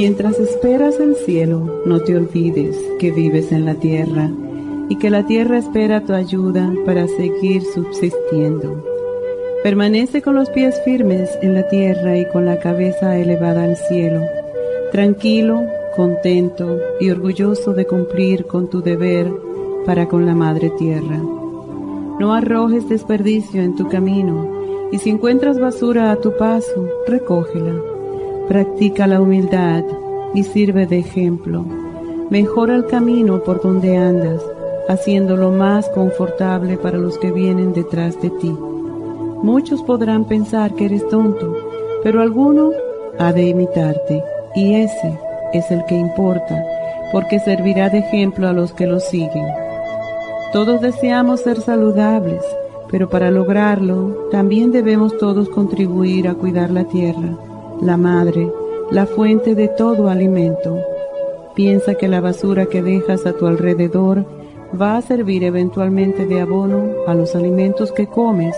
Mientras esperas el cielo, no te olvides que vives en la tierra y que la tierra espera tu ayuda para seguir subsistiendo. Permanece con los pies firmes en la tierra y con la cabeza elevada al cielo, tranquilo, contento y orgulloso de cumplir con tu deber para con la Madre Tierra. No arrojes desperdicio en tu camino y si encuentras basura a tu paso, recógela Practica la humildad y sirve de ejemplo. Mejora el camino por donde andas, haciéndolo más confortable para los que vienen detrás de ti. Muchos podrán pensar que eres tonto, pero alguno ha de imitarte, y ese es el que importa, porque servirá de ejemplo a los que lo siguen. Todos deseamos ser saludables, pero para lograrlo también debemos todos contribuir a cuidar la tierra la madre, la fuente de todo alimento. Piensa que la basura que dejas a tu alrededor va a servir eventualmente de abono a los alimentos que comes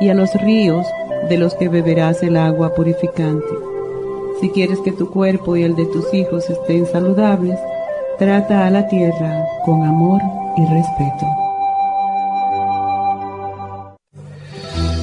y a los ríos de los que beberás el agua purificante. Si quieres que tu cuerpo y el de tus hijos estén saludables, trata a la tierra con amor y respeto.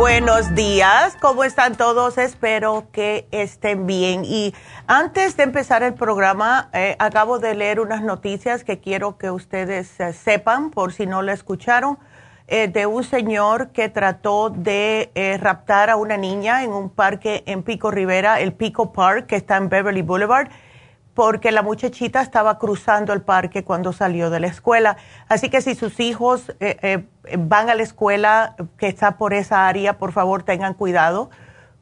Buenos días. ¿Cómo están todos? Espero que estén bien. Y antes de empezar el programa, eh, acabo de leer unas noticias que quiero que ustedes eh, sepan, por si no lo escucharon, eh, de un señor que trató de raptar a una niña en un parque en Pico Rivera, el Pico Park, que está en Beverly Boulevard porque la muchachita estaba cruzando el parque cuando salió de la escuela. Así que si sus hijos eh, eh, van a la escuela que está por esa área, por favor tengan cuidado,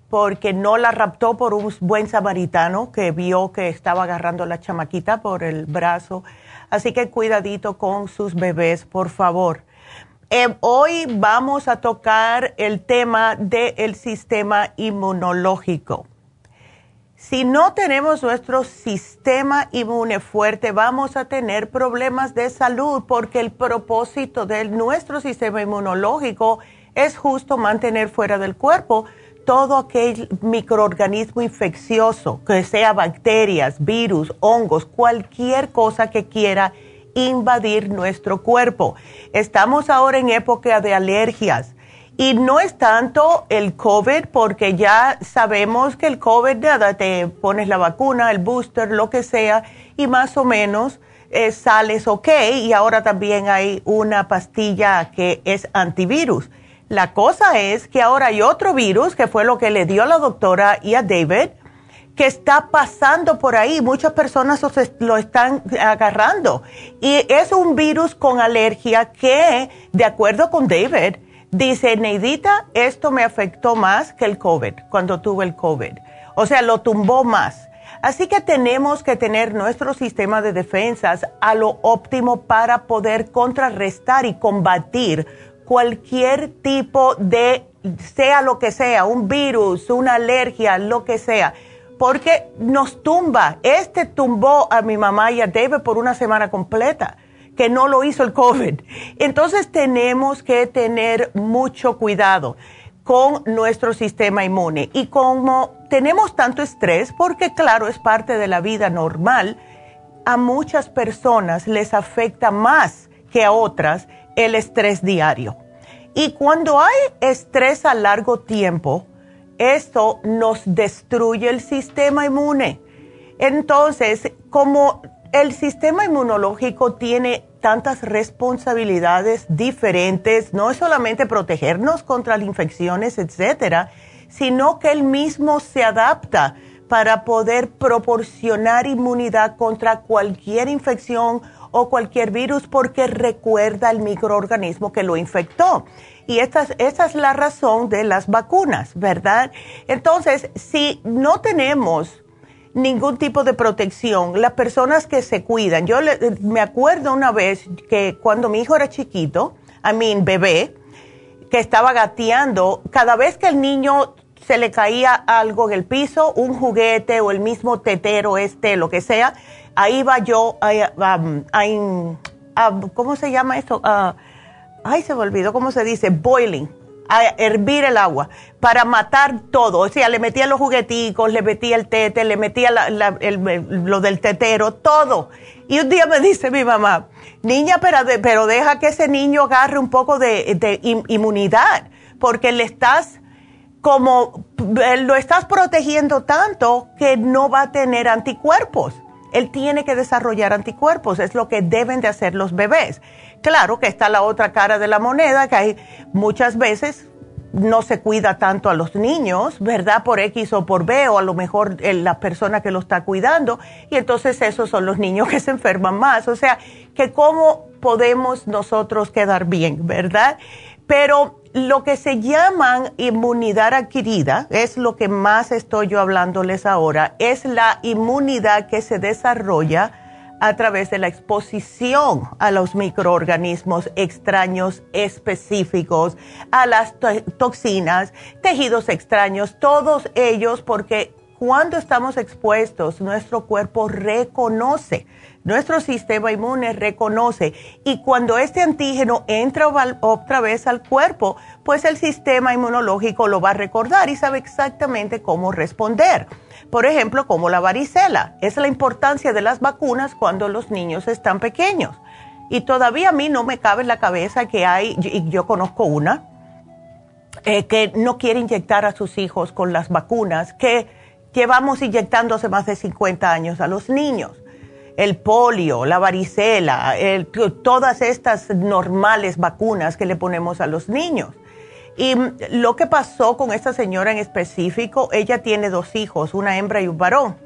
porque no la raptó por un buen samaritano que vio que estaba agarrando a la chamaquita por el brazo. Así que cuidadito con sus bebés, por favor. Eh, hoy vamos a tocar el tema del sistema inmunológico. Si no tenemos nuestro sistema inmune fuerte, vamos a tener problemas de salud porque el propósito de nuestro sistema inmunológico es justo mantener fuera del cuerpo todo aquel microorganismo infeccioso, que sea bacterias, virus, hongos, cualquier cosa que quiera invadir nuestro cuerpo. Estamos ahora en época de alergias Y no es tanto el COVID, porque ya sabemos que el COVID, nada, te pones la vacuna, el booster, lo que sea, y más o menos eh, sales ok. Y ahora también hay una pastilla que es antivirus. La cosa es que ahora hay otro virus, que fue lo que le dio a la doctora y a David, que está pasando por ahí. Muchas personas lo están agarrando. Y es un virus con alergia que, de acuerdo con David, Dice, Neidita, esto me afectó más que el COVID, cuando tuve el COVID. O sea, lo tumbó más. Así que tenemos que tener nuestro sistema de defensas a lo óptimo para poder contrarrestar y combatir cualquier tipo de, sea lo que sea, un virus, una alergia, lo que sea, porque nos tumba. Este tumbó a mi mamá y a David por una semana completa que no lo hizo el COVID. Entonces tenemos que tener mucho cuidado con nuestro sistema inmune. Y como tenemos tanto estrés, porque claro, es parte de la vida normal, a muchas personas les afecta más que a otras el estrés diario. Y cuando hay estrés a largo tiempo, esto nos destruye el sistema inmune. Entonces, como el sistema inmunológico tiene tantas responsabilidades diferentes, no es solamente protegernos contra las infecciones, etcétera, sino que él mismo se adapta para poder proporcionar inmunidad contra cualquier infección o cualquier virus porque recuerda el microorganismo que lo infectó. Y esta, esta es la razón de las vacunas, ¿verdad? Entonces, si no tenemos ningún tipo de protección. Las personas que se cuidan, yo me acuerdo una vez que cuando mi hijo era chiquito, a mí bebé, que estaba gateando, cada vez que el niño se le caía algo en el piso, un juguete o el mismo tetero este, lo que sea, ahí va yo a, ¿cómo se llama esto? ay, se me olvidó cómo se dice, boiling a hervir el agua para matar todo. O sea, le metía los jugueticos, le metía el tete, le metía lo del tetero, todo. Y un día me dice mi mamá, niña, pero, pero deja que ese niño agarre un poco de, inmunidad, porque le estás como, lo estás protegiendo tanto que no va a tener anticuerpos. Él tiene que desarrollar anticuerpos, es lo que deben de hacer los bebés. Claro que está la otra cara de la moneda, que hay muchas veces no se cuida tanto a los niños, ¿verdad? Por X o por B, o a lo mejor la persona que lo está cuidando, y entonces esos son los niños que se enferman más. O sea, que cómo podemos nosotros quedar bien, ¿verdad? Pero lo que se llaman inmunidad adquirida, es lo que más estoy yo hablándoles ahora, es la inmunidad que se desarrolla a través de la exposición a los microorganismos extraños específicos, a las toxinas, tejidos extraños, todos ellos porque cuando estamos expuestos, nuestro cuerpo reconoce, nuestro sistema inmune reconoce y cuando este antígeno entra otra vez al cuerpo, pues el sistema inmunológico lo va a recordar y sabe exactamente cómo responder por ejemplo, como la varicela. Es la importancia de las vacunas cuando los niños están pequeños. Y todavía a mí no me cabe en la cabeza que hay, y yo conozco una, eh, que no quiere inyectar a sus hijos con las vacunas que llevamos inyectando hace más de 50 años a los niños. El polio, la varicela, todas estas normales vacunas que le ponemos a los niños. Y lo que pasó con esta señora en específico, ella tiene dos hijos, una hembra y un varón.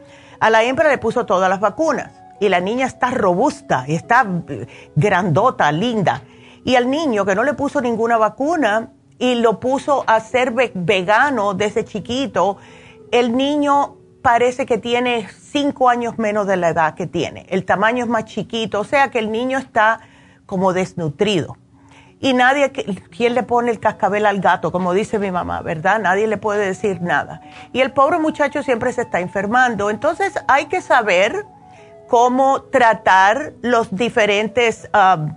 A la hembra le puso todas las vacunas y la niña está robusta, está eh, grandota, linda. Y al niño que no le puso ninguna vacuna y lo puso a ser vegano desde chiquito, el niño parece que tiene cinco años menos de la edad que tiene. El tamaño es más chiquito, o sea que el niño está como desnutrido y nadie, ¿quién le pone el cascabel al gato? Como dice mi mamá, ¿verdad? Nadie le puede decir nada. Y el pobre muchacho siempre se está enfermando. Entonces hay que saber cómo tratar los diferentes, um,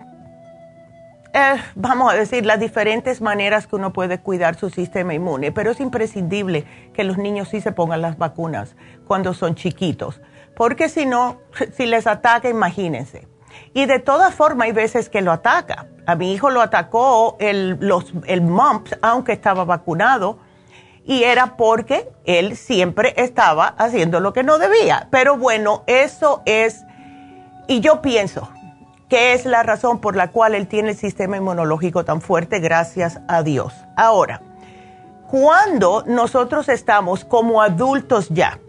eh, vamos a decir, las diferentes maneras que uno puede cuidar su sistema inmune. Pero es imprescindible que los niños sí se pongan las vacunas cuando son chiquitos. Porque si no, si les ataca, imagínense. Y de todas formas hay veces que lo ataca A mi hijo lo atacó el, los, el mumps, aunque estaba vacunado, y era porque él siempre estaba haciendo lo que no debía. Pero bueno, eso es, y yo pienso que es la razón por la cual él tiene el sistema inmunológico tan fuerte, gracias a Dios. Ahora, cuando nosotros estamos como adultos ya,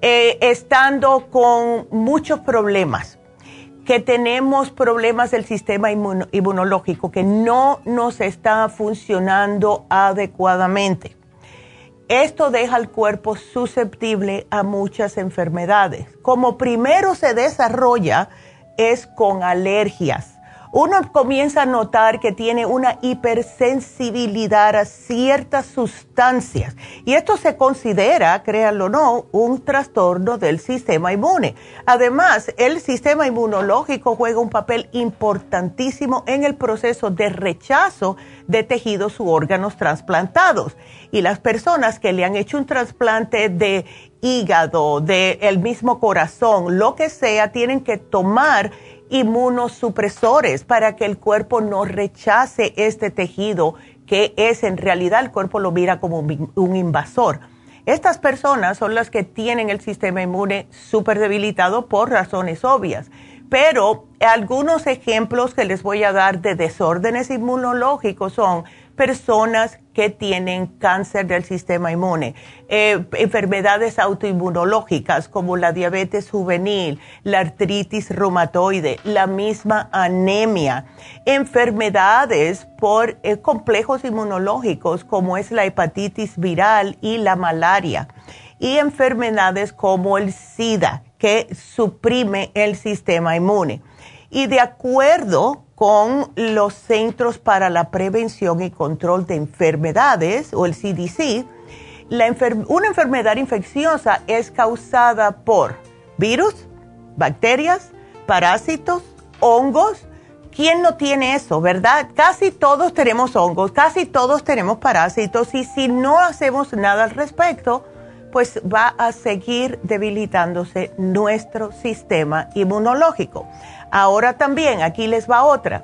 eh, estando con muchos problemas, que tenemos problemas del sistema inmunológico, que no nos está funcionando adecuadamente. Esto deja al cuerpo susceptible a muchas enfermedades. Como primero se desarrolla es con alergias uno comienza a notar que tiene una hipersensibilidad a ciertas sustancias. Y esto se considera, créanlo o no, un trastorno del sistema inmune. Además, el sistema inmunológico juega un papel importantísimo en el proceso de rechazo de tejidos u órganos trasplantados. Y las personas que le han hecho un trasplante de hígado, del el mismo corazón, lo que sea, tienen que tomar inmunosupresores para que el cuerpo no rechace este tejido que es en realidad el cuerpo lo mira como un invasor. Estas personas son las que tienen el sistema inmune súper debilitado por razones obvias. Pero algunos ejemplos que les voy a dar de desórdenes inmunológicos son personas que tienen cáncer del sistema inmune, eh, enfermedades autoinmunológicas como la diabetes juvenil, la artritis reumatoide, la misma anemia, enfermedades por eh, complejos inmunológicos como es la hepatitis viral y la malaria, y enfermedades como el SIDA que suprime el sistema inmune. Y de acuerdo con los Centros para la Prevención y Control de Enfermedades, o el CDC, una enfermedad infecciosa es causada por virus, bacterias, parásitos, hongos. ¿Quién no tiene eso, verdad? Casi todos tenemos hongos, casi todos tenemos parásitos y si no hacemos nada al respecto, pues va a seguir debilitándose nuestro sistema inmunológico. Ahora también, aquí les va otra.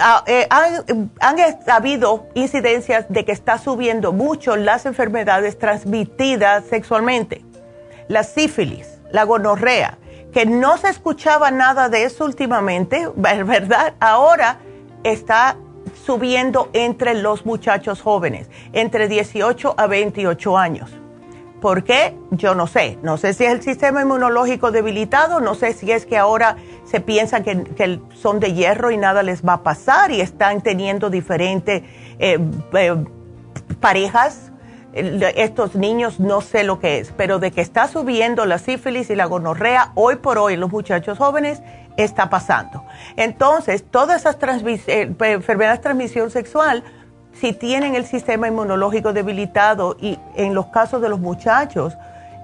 Ah, eh, han, habido incidencias de que está subiendo mucho las enfermedades transmitidas sexualmente, la sífilis, la gonorrea, que no se escuchaba nada de eso últimamente, ¿verdad? Ahora está subiendo entre los muchachos jóvenes, entre 18 a 28 años. ¿Por qué? Yo no sé. No sé si es el sistema inmunológico debilitado, no sé si es que ahora se piensa que, son de hierro y nada les va a pasar y están teniendo diferentes eh, eh, parejas. Estos niños no sé lo que es, pero de que está subiendo la sífilis y la gonorrea hoy por hoy los muchachos jóvenes está pasando. Entonces, todas esas eh, enfermedades de transmisión sexual si tienen el sistema inmunológico debilitado y en los casos de los muchachos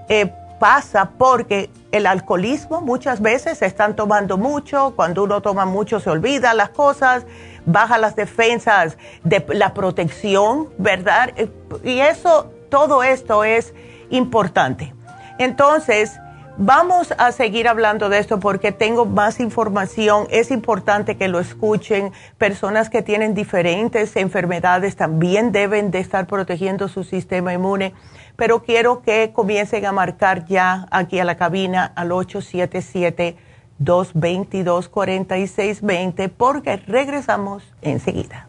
eh, pasa porque el alcoholismo muchas veces se están tomando mucho, cuando uno toma mucho se olvida las cosas, baja las defensas de la protección, ¿verdad? Eh, y eso, todo esto es importante. Entonces, Vamos a seguir hablando de esto porque tengo más información. Es importante que lo escuchen. Personas que tienen diferentes enfermedades también deben de estar protegiendo su sistema inmune. Pero quiero que comiencen a marcar ya aquí a la cabina al 877-222-4620 porque regresamos enseguida.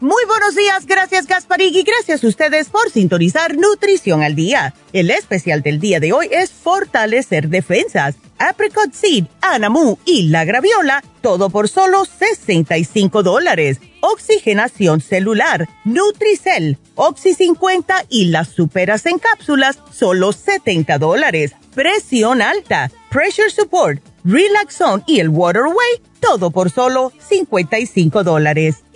Muy buenos días, gracias Gasparig y gracias a ustedes por sintonizar Nutrición al Día. El especial del día de hoy es Fortalecer Defensas, Apricot Seed, Anamu y la Graviola, todo por solo 65 dólares. Oxigenación celular, Nutricel, Oxy 50 y las superas en cápsulas, solo 70 dólares. Presión alta, Pressure Support, Relaxon y el Waterway, todo por solo 55 dólares.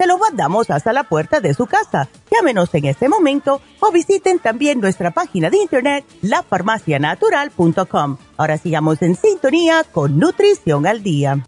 se lo mandamos hasta la puerta de su casa. Llámenos en este momento o visiten también nuestra página de internet lafarmacianatural.com. Ahora sigamos en sintonía con Nutrición al Día.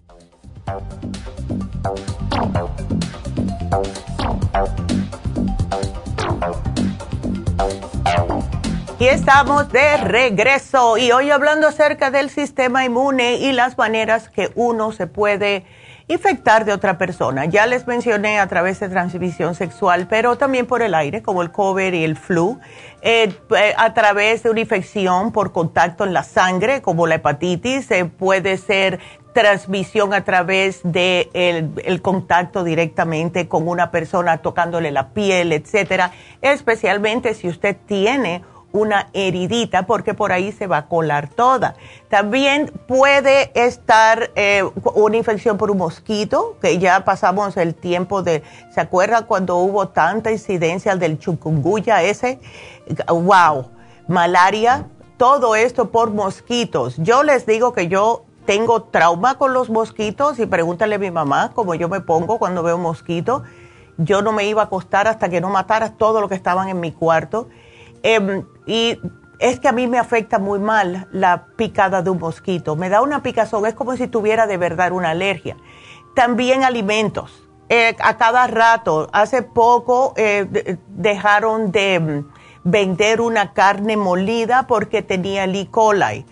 Y estamos de regreso y hoy hablando acerca del sistema inmune y las maneras que uno se puede infectar de otra persona. Ya les mencioné a través de transmisión sexual, pero también por el aire, como el COVID y el flu, eh, eh, a través de una infección por contacto en la sangre, como la hepatitis, eh, puede ser transmisión a través de el, contacto directamente con una persona tocándole la piel, etcétera, especialmente si usted tiene una heridita porque por ahí se va a colar toda. También puede estar eh, una infección por un mosquito, que ya pasamos el tiempo de, ¿se acuerda cuando hubo tanta incidencia del chukunguya ese? ¡Wow! Malaria, todo esto por mosquitos. Yo les digo que yo tengo trauma con los mosquitos y pregúntale a mi mamá cómo yo me pongo cuando veo un mosquito. Yo no me iba a acostar hasta que no matara todo lo que estaban en mi cuarto Em, y es que a mí me afecta muy mal la picada de un mosquito. Me da una picazón, es como si tuviera de verdad una alergia. También alimentos. Eh, a cada rato, hace poco eh, dejaron de mm, vender una carne molida porque tenía E. coli.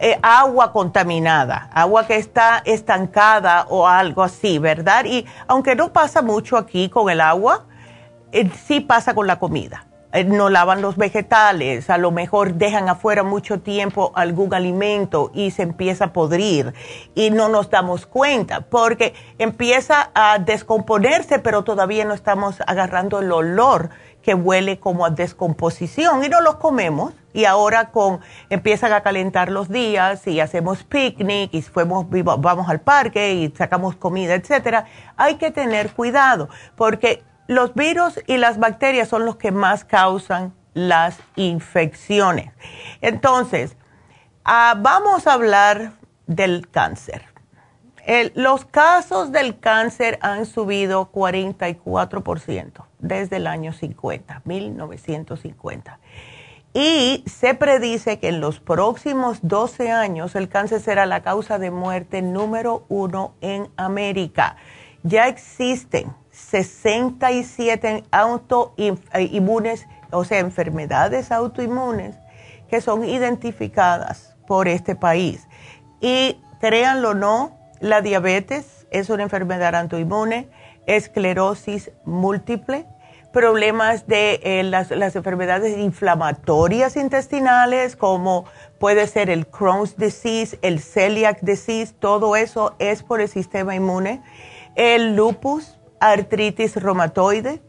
Eh, agua contaminada, agua que está estancada o algo así, ¿verdad? Y aunque no pasa mucho aquí con el agua, sí pasa con la comida. Eh, no lavan los vegetales, a lo mejor dejan afuera mucho tiempo algún alimento y se empieza a podrir y no nos damos cuenta porque empieza a descomponerse, pero todavía no estamos agarrando el olor que huele como a descomposición y no los comemos y ahora con empiezan a calentar los días y hacemos picnic y fuimos, vamos al parque y sacamos comida, etcétera, hay que tener cuidado porque los virus y las bacterias son los que más causan las infecciones. Entonces, ah, vamos a hablar del cáncer. los casos del cáncer han subido 44% desde el año 50, 1950. Y se predice que en los próximos 12 años el cáncer será la causa de muerte número uno en América. Ya existen 67 autoinmunes, o sea, enfermedades autoinmunes que son identificadas por este país. Y créanlo o no, la diabetes es una enfermedad autoinmune, esclerosis múltiple, problemas de eh, las, las, enfermedades inflamatorias intestinales, como puede ser el Crohn's disease, el celiac disease, todo eso es por el sistema inmune, el lupus, artritis reumatoide,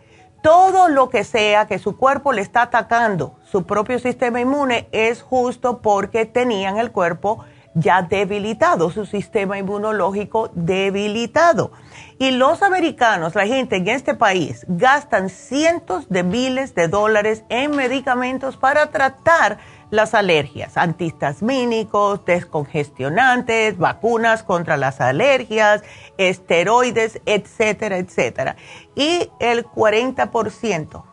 todo lo que sea que su cuerpo le está atacando, su propio sistema inmune, es justo porque tenían el cuerpo ya debilitado, su sistema inmunológico debilitado. Y los americanos, la gente en este país, gastan cientos de miles de dólares en medicamentos para tratar las alergias, antihistamínicos, descongestionantes, vacunas contra las alergias, esteroides, etcétera, etcétera. Y el 40%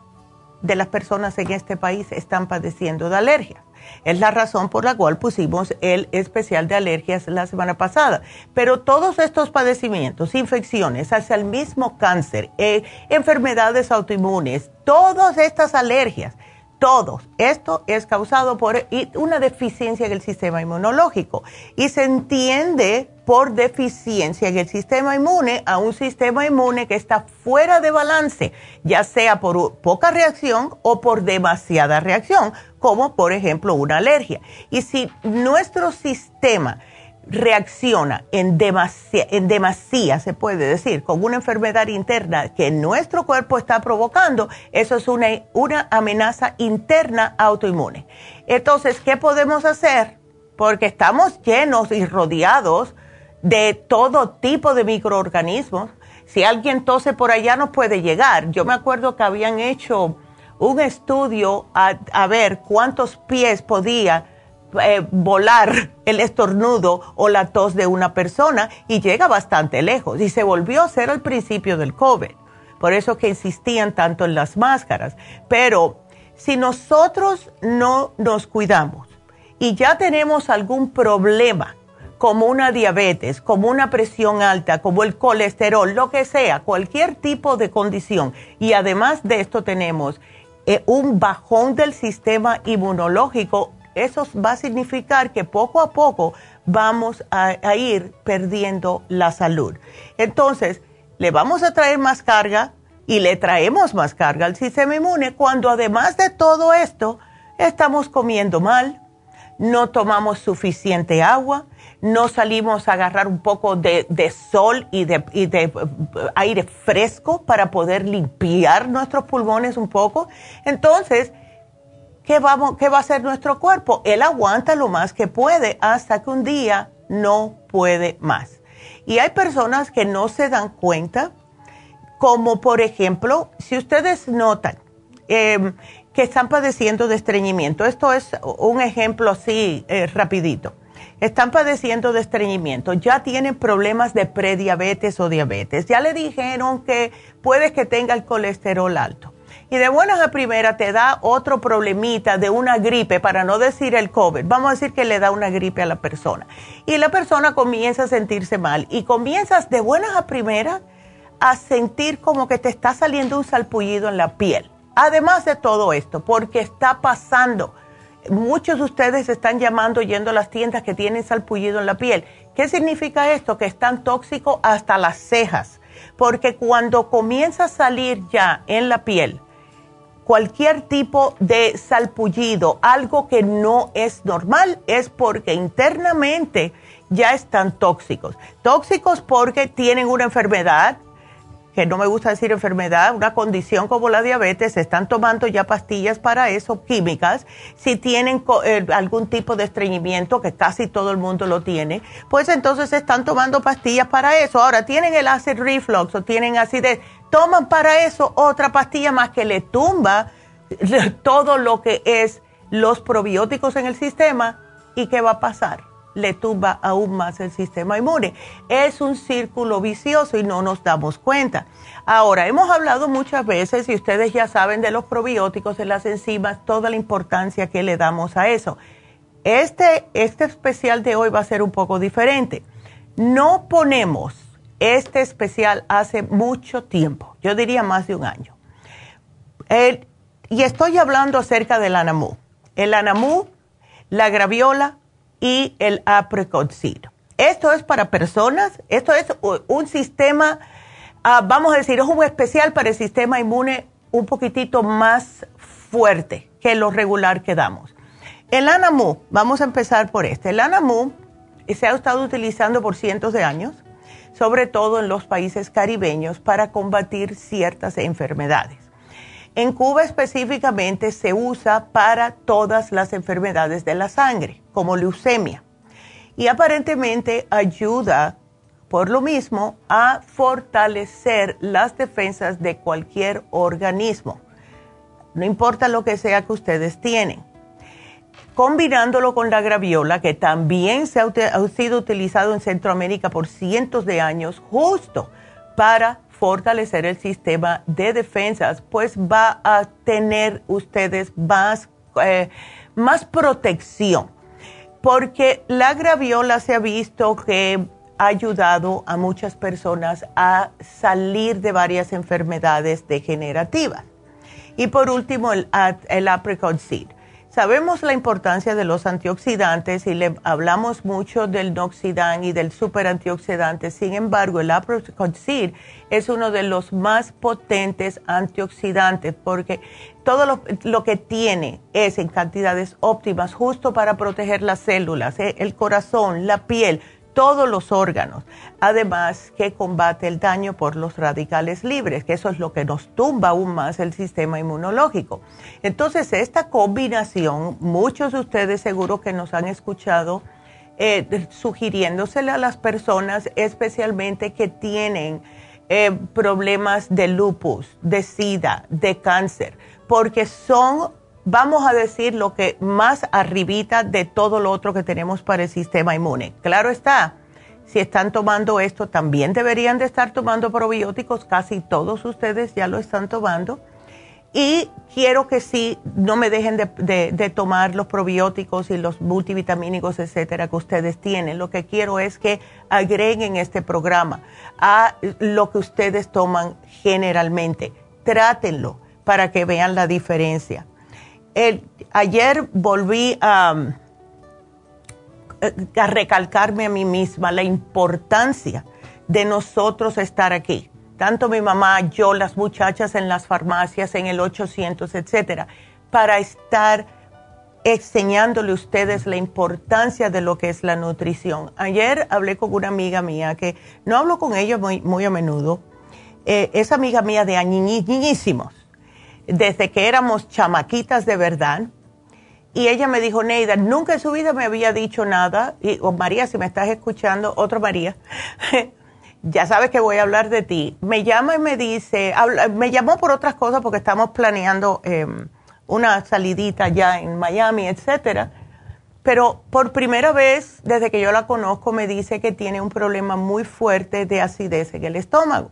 de las personas en este país están padeciendo de alergias. Es la razón por la cual pusimos el especial de alergias la semana pasada. Pero todos estos padecimientos, infecciones, hacia el mismo cáncer, eh, enfermedades autoinmunes, todas estas alergias, todos. Esto es causado por una deficiencia en el sistema inmunológico y se entiende por deficiencia en el sistema inmune a un sistema inmune que está fuera de balance, ya sea por poca reacción o por demasiada reacción, como por ejemplo una alergia. Y si nuestro sistema reacciona en demasía, en demasía, se puede decir, con una enfermedad interna que nuestro cuerpo está provocando, eso es una, una amenaza interna autoinmune. Entonces, ¿qué podemos hacer? Porque estamos llenos y rodeados de todo tipo de microorganismos. Si alguien tose por allá, no puede llegar. Yo me acuerdo que habían hecho un estudio a, a ver cuántos pies podía eh, volar el estornudo o la tos de una persona y llega bastante lejos y se volvió a hacer al principio del COVID. Por eso que insistían tanto en las máscaras. Pero si nosotros no nos cuidamos y ya tenemos algún problema, como una diabetes, como una presión alta, como el colesterol, lo que sea, cualquier tipo de condición, y además de esto tenemos eh, un bajón del sistema inmunológico, eso va a significar que poco a poco vamos a, ir perdiendo la salud. Entonces, le vamos a traer más carga y le traemos más carga al sistema inmune cuando además de todo esto estamos comiendo mal, no tomamos suficiente agua, no salimos a agarrar un poco de, sol y de, y de, aire fresco para poder limpiar nuestros pulmones un poco. Entonces, ¿qué, vamos, ¿qué va a hacer nuestro cuerpo? Él aguanta lo más que puede hasta que un día no puede más. Y hay personas que no se dan cuenta, como por ejemplo, si ustedes notan em, que están padeciendo de estreñimiento, esto es un ejemplo así eh, rapidito, están padeciendo de estreñimiento, ya tienen problemas de prediabetes o diabetes, ya le dijeron que puede que tenga el colesterol alto y de buenas a primera te da otro problemita de una gripe, para no decir el COVID, vamos a decir que le da una gripe a la persona. Y la persona comienza a sentirse mal y comienzas de buenas a primera a sentir como que te está saliendo un salpullido en la piel. Además de todo esto, porque está pasando. Muchos de ustedes están llamando yendo a las tiendas que tienen salpullido en la piel. ¿Qué significa esto? Que están tóxicos hasta las cejas. Porque cuando comienza a salir ya en la piel, cualquier tipo de salpullido, algo que no es normal, es porque internamente ya están tóxicos. Tóxicos porque tienen una enfermedad, que no me gusta decir enfermedad, una condición como la diabetes, están tomando ya pastillas para eso, químicas. Si tienen eh, algún tipo de estreñimiento, que casi todo el mundo lo tiene, pues entonces están tomando pastillas para eso. Ahora, tienen el acid reflux o tienen acidez toman para eso otra pastilla más que le tumba todo lo que es los probióticos en el sistema y ¿qué va a pasar? Le tumba aún más el sistema inmune. Es un círculo vicioso y no nos damos cuenta. Ahora, hemos hablado muchas veces y ustedes ya saben de los probióticos, de las enzimas, toda la importancia que le damos a eso. Este, este especial de hoy va a ser un poco diferente. No ponemos este especial hace mucho tiempo, yo diría más de un año. y estoy hablando acerca del anamú. El anamú, la graviola y el apricot. Esto es para personas, esto es un sistema, ah, vamos a decir, es un especial para el sistema inmune un poquitito más fuerte que lo regular que damos. El anamú, vamos a empezar por este. El anamú se ha estado utilizando por cientos de años sobre todo en los países caribeños, para combatir ciertas enfermedades. En Cuba específicamente se usa para todas las enfermedades de la sangre, como leucemia, y aparentemente ayuda por lo mismo a fortalecer las defensas de cualquier organismo, no importa lo que sea que ustedes tienen. combinándolo con la graviola, que también se ha, sido utilizado en Centroamérica por cientos de años, justo para fortalecer el sistema de defensas, pues va a tener ustedes más, eh, más protección. Porque la graviola se ha visto que ha ayudado a muchas personas a salir de varias enfermedades degenerativas. Y por último, el, el apricot seed. Sabemos la importancia de los antioxidantes y le hablamos mucho del Noxidan y del super antioxidante. Sin embargo, el apricot es uno de los más potentes antioxidantes porque todo lo, lo, que tiene es en cantidades óptimas justo para proteger las células, eh, el corazón, la piel, todos los órganos. Además que combate el daño por los radicales libres, que eso es lo que nos tumba aún más el sistema inmunológico. Entonces, esta combinación, muchos de ustedes seguro que nos han escuchado eh, sugiriéndosele a las personas, especialmente que tienen eh, problemas de lupus, de sida, de cáncer, porque son vamos a decir lo que más arribita de todo lo otro que tenemos para el sistema inmune. Claro está, si están tomando esto, también deberían de estar tomando probióticos, casi todos ustedes ya lo están tomando. Y quiero que sí, no me dejen de, tomar los probióticos y los multivitamínicos, etcétera, que ustedes tienen. Lo que quiero es que agreguen este programa a lo que ustedes toman generalmente. Trátenlo para que vean la diferencia ayer volví a, recalcarme a mí misma la importancia de nosotros estar aquí. Tanto mi mamá, yo, las muchachas en las farmacias, en el 800, etcétera, para estar enseñándole a ustedes la importancia de lo que es la nutrición. Ayer hablé con una amiga mía que no hablo con ella muy, muy a menudo, eh, es amiga mía de añiñísimos desde que éramos chamaquitas de verdad. Y ella me dijo, Neida, nunca en su vida me había dicho nada. Y, o María, si me estás escuchando, otra María, ya sabes que voy a hablar de ti. Me llama y me dice, me llamó por otras cosas porque estamos planeando em, una salidita ya en Miami, etcétera. Pero por primera vez, desde que yo la conozco, me dice que tiene un problema muy fuerte de acidez en el estómago.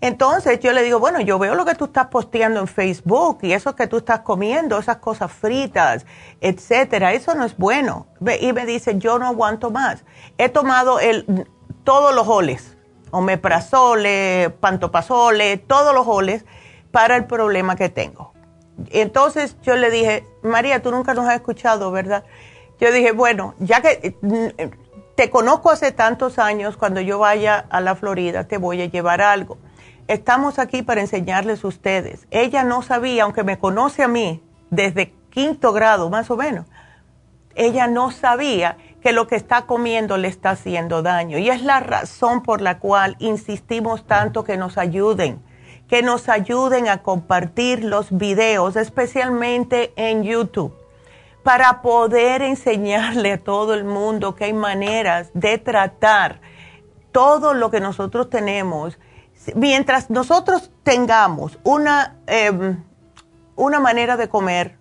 Entonces yo le digo, bueno, yo veo lo que tú estás posteando en Facebook y eso que tú estás comiendo, esas cosas fritas, etcétera, eso no es bueno. Y me dice, yo no aguanto más. He tomado el, todos los oles, omeprazole, pantopasole, todos los oles para el problema que tengo. Entonces yo le dije, María, tú nunca nos has escuchado, ¿verdad? Yo dije, bueno, ya que mm, te conozco hace tantos años, cuando yo vaya a la Florida te voy a llevar algo estamos aquí para enseñarles a ustedes. Ella no sabía, aunque me conoce a mí desde quinto grado más o menos, ella no sabía que lo que está comiendo le está haciendo daño. Y es la razón por la cual insistimos tanto que nos ayuden, que nos ayuden a compartir los videos, especialmente en YouTube, para poder enseñarle a todo el mundo que hay maneras de tratar todo lo que nosotros tenemos mientras nosotros tengamos una, em, una manera de comer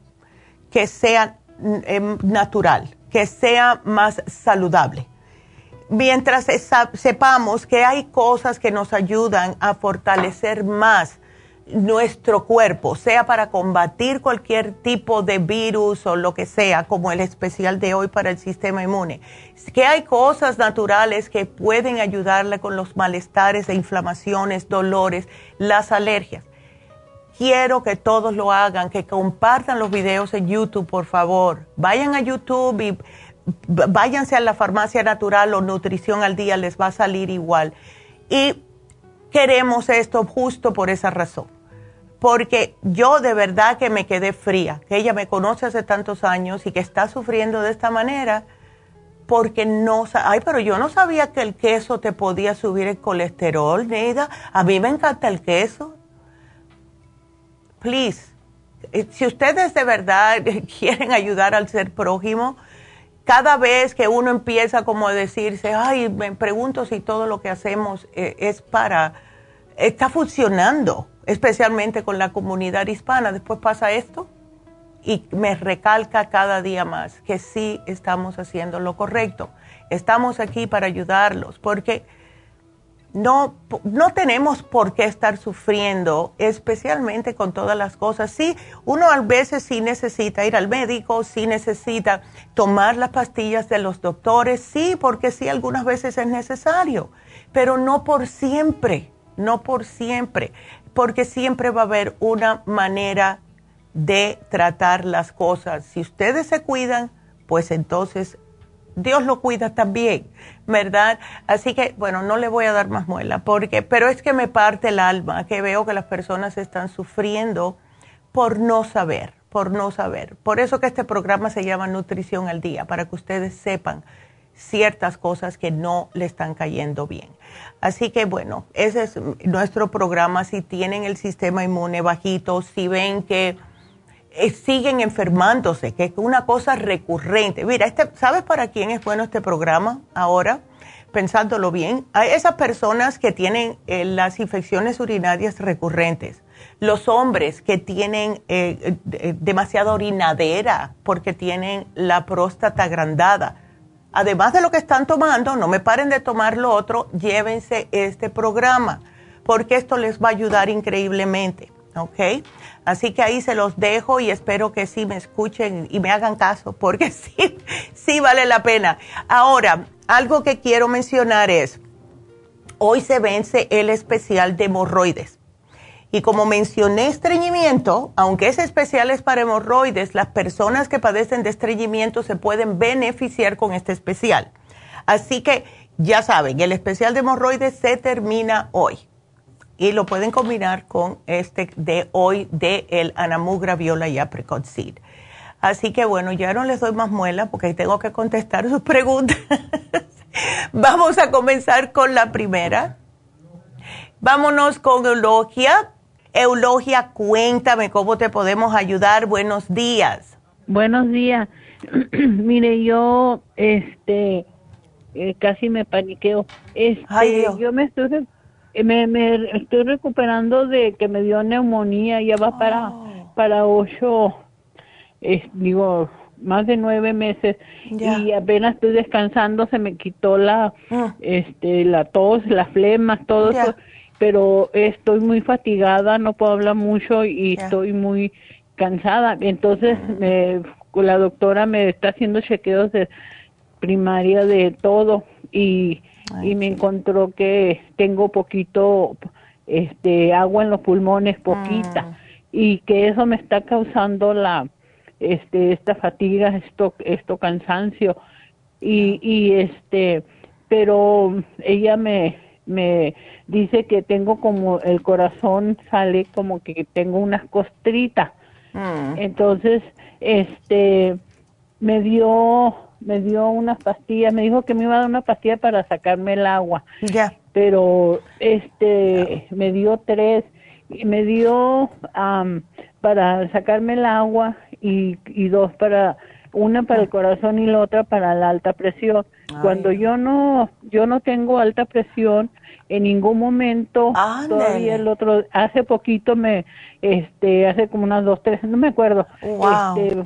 que sea em, natural, que sea más saludable, mientras sepamos que hay cosas que nos ayudan a fortalecer más nuestro cuerpo, sea para combatir cualquier tipo de virus o lo que sea, como el especial de hoy para el sistema inmune. Que hay cosas naturales que pueden ayudarle con los malestares e inflamaciones, dolores, las alergias. Quiero que todos lo hagan, que compartan los videos en YouTube, por favor. Vayan a YouTube y váyanse a la farmacia natural o nutrición al día, les va a salir igual. Y queremos esto justo por esa razón porque yo de verdad que me quedé fría, que ella me conoce hace tantos años y que está sufriendo de esta manera porque no, ay, pero yo no sabía que el queso te podía subir el colesterol, Neida. A mí me encanta el queso. Please, eh, si ustedes de verdad quieren ayudar al ser prójimo, cada vez que uno empieza como a decirse, ay, me pregunto si todo lo que hacemos eh, es para, está funcionando especialmente con la comunidad hispana. Después pasa esto y me recalca cada día más que sí estamos haciendo lo correcto. Estamos aquí para ayudarlos porque no, no tenemos por qué estar sufriendo, especialmente con todas las cosas. Sí, uno a veces sí necesita ir al médico, sí necesita tomar las pastillas de los doctores, sí, porque sí, algunas veces es necesario, pero no por siempre, no por siempre, porque siempre va a haber una manera de tratar las cosas. Si ustedes se cuidan, pues entonces Dios lo cuida también, ¿verdad? Así que, bueno, no le voy a dar más muela, porque, pero es que me parte el alma, que veo que las personas están sufriendo por no saber, por no saber. Por eso que este programa se llama Nutrición al Día, para que ustedes sepan ciertas cosas que no le están cayendo bien. Así que bueno, ese es nuestro programa. Si tienen el sistema inmune bajito, si ven que eh, siguen enfermándose, que es una cosa recurrente. Mira, este, ¿sabes para quién es bueno este programa ahora? Pensándolo bien, hay esas personas que tienen eh, las infecciones urinarias recurrentes, los hombres que tienen eh, demasiada orinadera porque tienen la próstata agrandada. Además de lo que están tomando, no me paren de tomar lo otro, llévense este programa, porque esto les va a ayudar increíblemente, ¿ok? Así que ahí se los dejo y espero que sí me escuchen y me hagan caso, porque sí, sí vale la pena. Ahora, algo que quiero mencionar es, hoy se vence el especial de hemorroides. Y como mencioné estreñimiento, aunque ese especial es para hemorroides, las personas que padecen de estreñimiento se pueden beneficiar con este especial. Así que ya saben, el especial de hemorroides se termina hoy y lo pueden combinar con este de hoy de el Anamugra Viola y Apricot Seed. Así que bueno, ya no les doy más muela porque tengo que contestar sus preguntas. Vamos a comenzar con la primera. Vámonos con Eulogia. Eulogia, cuéntame cómo te podemos ayudar. Buenos días. Buenos días. Mire, yo este eh, casi me paniqueo. Este, yo me estoy eh, me, me estoy recuperando de que me dio neumonía, ya va para, oh. para ocho, digo, más de nueve meses y apenas estoy descansando, se me quitó la, ah. este, la tos, las flemas, todo eso, pero estoy muy fatigada, no puedo hablar mucho y estoy muy cansada. Entonces, me, la doctora me está haciendo chequeos de primaria de todo y y me encontró que tengo poquito este agua en los pulmones poquita mm. y que eso me está causando la este esta fatiga esto esto cansancio. Y y este pero ella me me dice que tengo como el corazón sale como que tengo unas costritas mm. entonces este me dio me dio unas pastillas, me dijo que me iba a dar una pastilla para sacarme el agua. Ya. Pero este me dio tres y me dio para sacarme el agua y, y dos para una para el corazón y la otra para la alta presión. Cuando yo no yo no tengo alta presión en ningún momento todavía el otro hace poquito me este hace como unas dos tres no me acuerdo este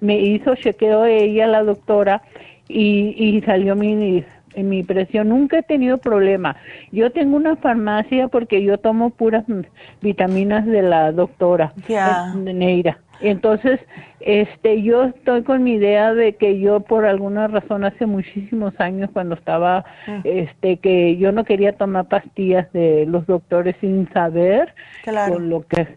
me hizo chequeo ella, la doctora, y, y salió mi, mi presión. Nunca he tenido problema. Yo tengo una farmacia porque yo tomo puras vitaminas de la doctora, de Neira. Entonces, este, yo estoy con mi idea de que yo por alguna razón hace muchísimos años cuando estaba, mm. este, que yo no quería tomar pastillas de los doctores sin saber con lo que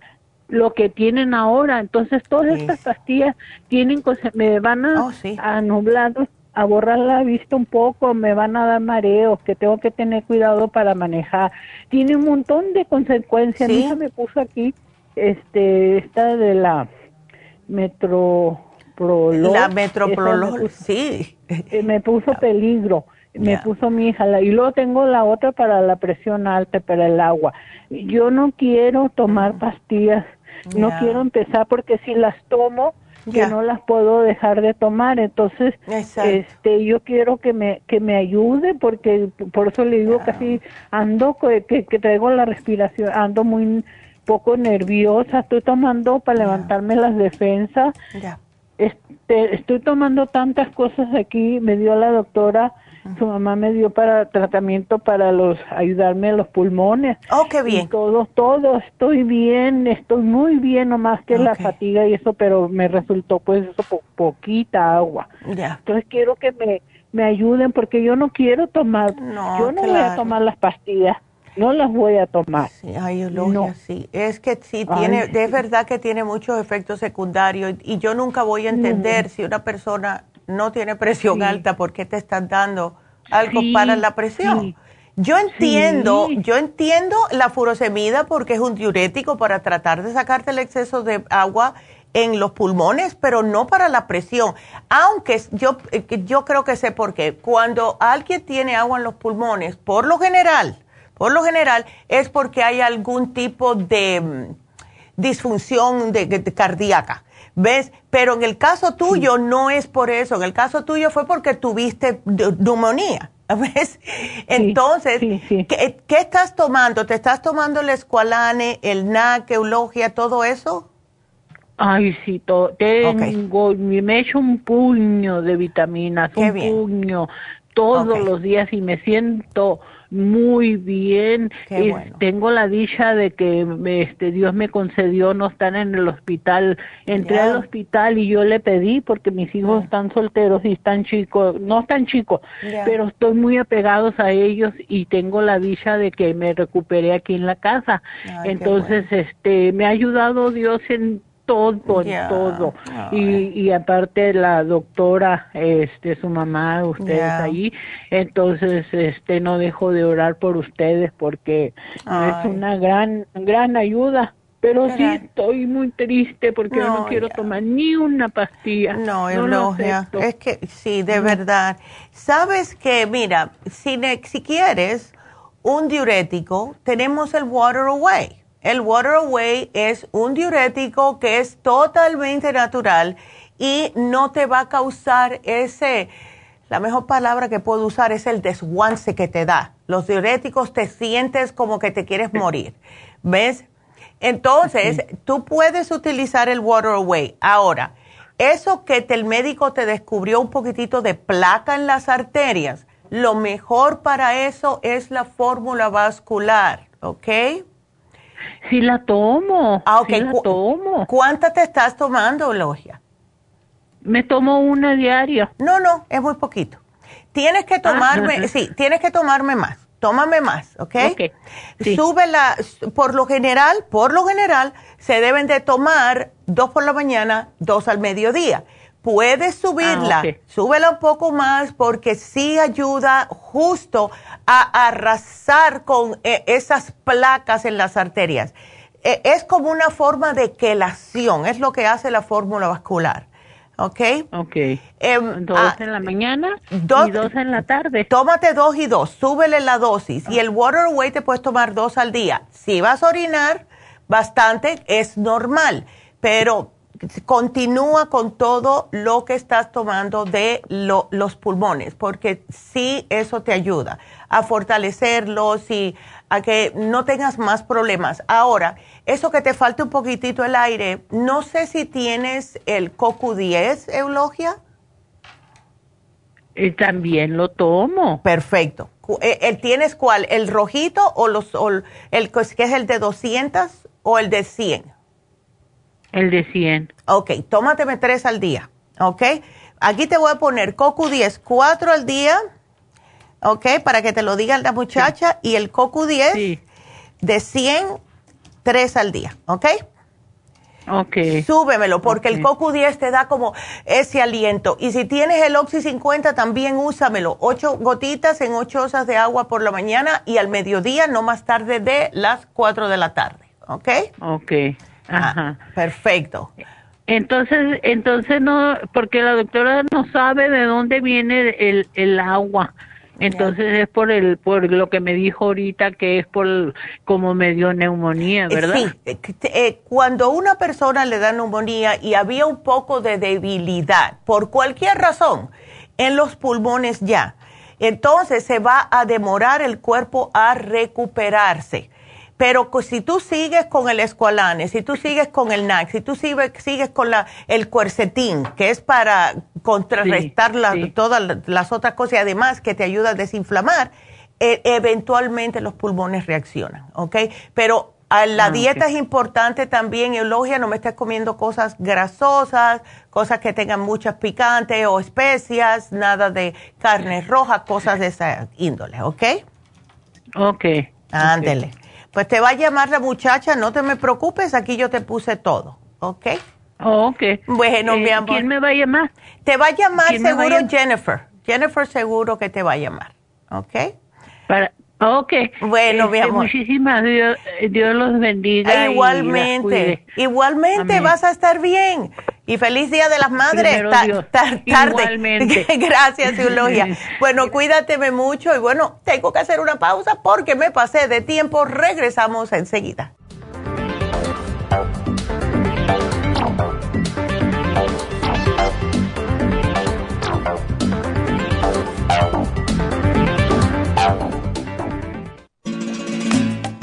lo que tienen ahora. Entonces, todas estas pastillas tienen me van a, oh, a nublar, a borrar la vista un poco, me van a dar mareos, que tengo que tener cuidado para manejar. Tiene un montón de consecuencias. ¿Sí? me puso aquí, este, esta de la metroprolol. La metroprolol, sí. Eh, me puso peligro me puso mi hija y luego tengo la otra para la presión alta para el agua. Yo no quiero tomar pastillas no quiero empezar porque si las tomo, que no las puedo dejar de tomar. Entonces, este, yo quiero que me, que me ayude porque por eso le digo casi ando que, que traigo la respiración, ando muy poco nerviosa. Estoy tomando para levantarme las defensas. Este, estoy tomando tantas cosas aquí. Me dio la doctora su mamá me dio para tratamiento para los ayudarme a los pulmones. Oh, qué bien. todo, todo, estoy bien, estoy muy bien, nomás que la fatiga y eso, pero me resultó pues eso poquita agua. Entonces quiero que me, me ayuden porque yo no quiero tomar, no, yo no voy a tomar las pastillas. No las voy a tomar. Sí, ay, no. sí. Es que sí, tiene, es verdad que tiene muchos efectos secundarios y, yo nunca voy a entender si una persona no tiene presión alta, ¿por qué te están dando algo para la presión? Yo entiendo, yo entiendo la furosemida porque es un diurético para tratar de sacarte el exceso de agua en los pulmones, pero no para la presión. Aunque yo, eh, yo creo que sé por qué. Cuando alguien tiene agua en los pulmones, por lo general, por lo general es porque hay algún tipo de mm, disfunción de cardíaca. ¿Ves? Pero en el caso tuyo no es por eso, en el caso tuyo fue porque tuviste neumonía. ¿Ves? Entonces, ¿qué, estás tomando? ¿Te estás tomando el escualane, el NAC, eulogia, todo eso? Ay, sí, tengo, me echo un puño de vitaminas, un puño todos los días y me siento muy bien. y Tengo la dicha de que este Dios me concedió no estar en el hospital. Entré al hospital y yo le pedí porque mis hijos están solteros y están chicos, no están chicos, pero estoy muy apegados a ellos y tengo la dicha de que me recuperé aquí en la casa. Entonces, este, me ha ayudado Dios en todo, todo. Y, y aparte la doctora, este, su mamá, ustedes ahí, entonces, este, no dejo de orar por ustedes porque es una gran, gran ayuda. Pero sí estoy muy triste porque no, no quiero tomar ni una pastilla. No, no es que sí, de verdad. Sabes que, mira, si, si quieres un diurético, tenemos el Water Away el Water Away es un diurético que es totalmente natural y no te va a causar ese, la mejor palabra que puedo usar es el desguance que te da. Los diuréticos te sientes como que te quieres morir. ¿Ves? Entonces, tú puedes utilizar el Water Away. Ahora, eso que el médico te descubrió un poquitito de placa en las arterias, lo mejor para eso es la fórmula vascular, ¿ok? Sí la tomo. Ah, ok. la tomo. ¿Cuánta te estás tomando, Logia? Me tomo una diaria. No, no, es muy poquito. Tienes que tomarme, ah, sí, tienes que tomarme más. Tómame más, ¿ok? okay Súbela, por lo general, por lo general, se deben de tomar dos por la mañana, dos al mediodía. Puedes subirla, ah, súbela un poco más porque sí ayuda justo a arrasar con eh, esas placas en las arterias. Eh, es como una forma de quelación, es lo que hace la fórmula vascular. ¿Ok? Ok. Em, dos ah, en la mañana dos, y dos en la tarde. Tómate dos y dos, súbele la dosis. Y el Waterway te puedes tomar dos al día. Si vas a orinar bastante, es normal, pero continúa con todo lo que estás tomando de los pulmones, porque sí eso te ayuda a fortalecerlos y a que no tengas más problemas. Ahora, eso que te falta un poquitito el aire, no sé si tienes el CoQ10, Eulogia. Y también lo tomo. Perfecto. Eh, ¿El, ¿Tienes cuál? ¿El rojito o, los, el que es el de 200 o el de 100? El de 100. Ok, tómateme tres al día. Ok, aquí te voy a poner Coco 10, cuatro al día. Ok, para que te lo diga la muchacha. Y el Coco 10 de 100, tres al día. Ok. Ok. Súbemelo, porque el Coco 10 te da como ese aliento. Y si tienes el Oxy 50, también úsamelo. Ocho gotitas en ocho onzas de agua por la mañana y al mediodía, no más tarde de las cuatro de la tarde. ¿Ok? Ok. Ah, Ajá. perfecto. Entonces, entonces no, porque la doctora no sabe de dónde viene el, el agua. Entonces es por el por lo que me dijo ahorita que es por como me dio neumonía, eh, ¿verdad? Sí, eh, eh, cuando una persona le da neumonía y había un poco de debilidad por cualquier razón en los pulmones ya, entonces se va a demorar el cuerpo a recuperarse pero si tú sigues con el escualane, si tú sigues con el NAC, si tú sigues, sigues con la, el cuercetín, que es para contrarrestar todas las otras cosas y además que te ayuda a desinflamar, e, eventualmente los pulmones reaccionan, ¿ok? Pero la ah, dieta es importante también, Eulogia, no me estés comiendo cosas grasosas, cosas que tengan muchas picantes o especias, nada de carne roja, cosas de esa índole, ¿ok? Ok. Ándele. Pues te va a llamar la muchacha, no te me preocupes, aquí yo te puse todo, ¿ok? ok. Bueno, mi eh, amor. ¿Quién me va a llamar? Te va a llamar seguro Jennifer. Jennifer seguro que te va a llamar, ¿ok? Para, ok. Bueno, mi este, amor. Muchísimas Dios, Dios los bendiga. igualmente, igualmente vas a estar bien. Y feliz Día de las Madres. tarde. Igualmente. Gracias, Eulogia. bueno, cuídateme mucho y bueno, tengo que hacer una pausa porque me pasé de tiempo. Regresamos enseguida.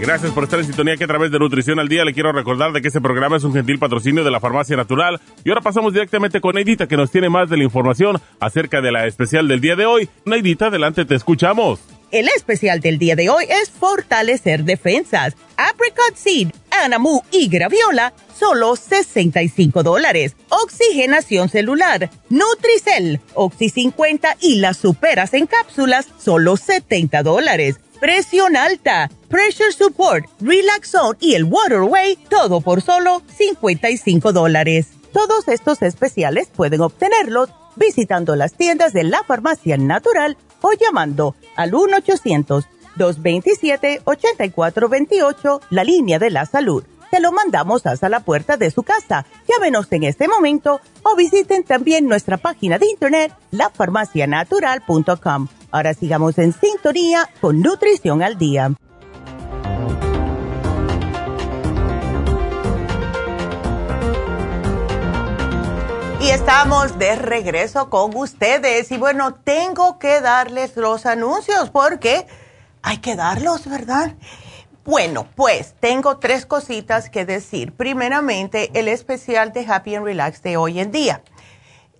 Gracias por estar en sintonía que a través de Nutrición al Día le quiero recordar de que este programa es un gentil patrocinio de la Farmacia Natural. Y ahora pasamos directamente con Neidita que nos tiene más de la información acerca de la especial del día de hoy. Neidita, adelante, te escuchamos. El especial del día de hoy es fortalecer defensas. Apricot Seed, Anamu y Graviola, solo 65 dólares. Oxigenación celular, Nutricel, Oxy 50 y las superas en cápsulas, solo 70 dólares presión alta, pressure support, relaxon y el waterway, todo por solo 55 dólares. Todos estos especiales pueden obtenerlos visitando las tiendas de la farmacia natural o llamando al 1-800-227-8428, la línea de la salud. Te lo mandamos hasta la puerta de su casa. Llámenos en este momento o visiten también nuestra página de internet, lafarmacianatural.com Ahora sigamos en sintonía con Nutrición al Día. Y estamos de regreso con ustedes. Y bueno, tengo que darles los anuncios porque hay que darlos, ¿verdad? Bueno, pues tengo tres cositas que decir. Primeramente, el especial de Happy and Relax de hoy en día.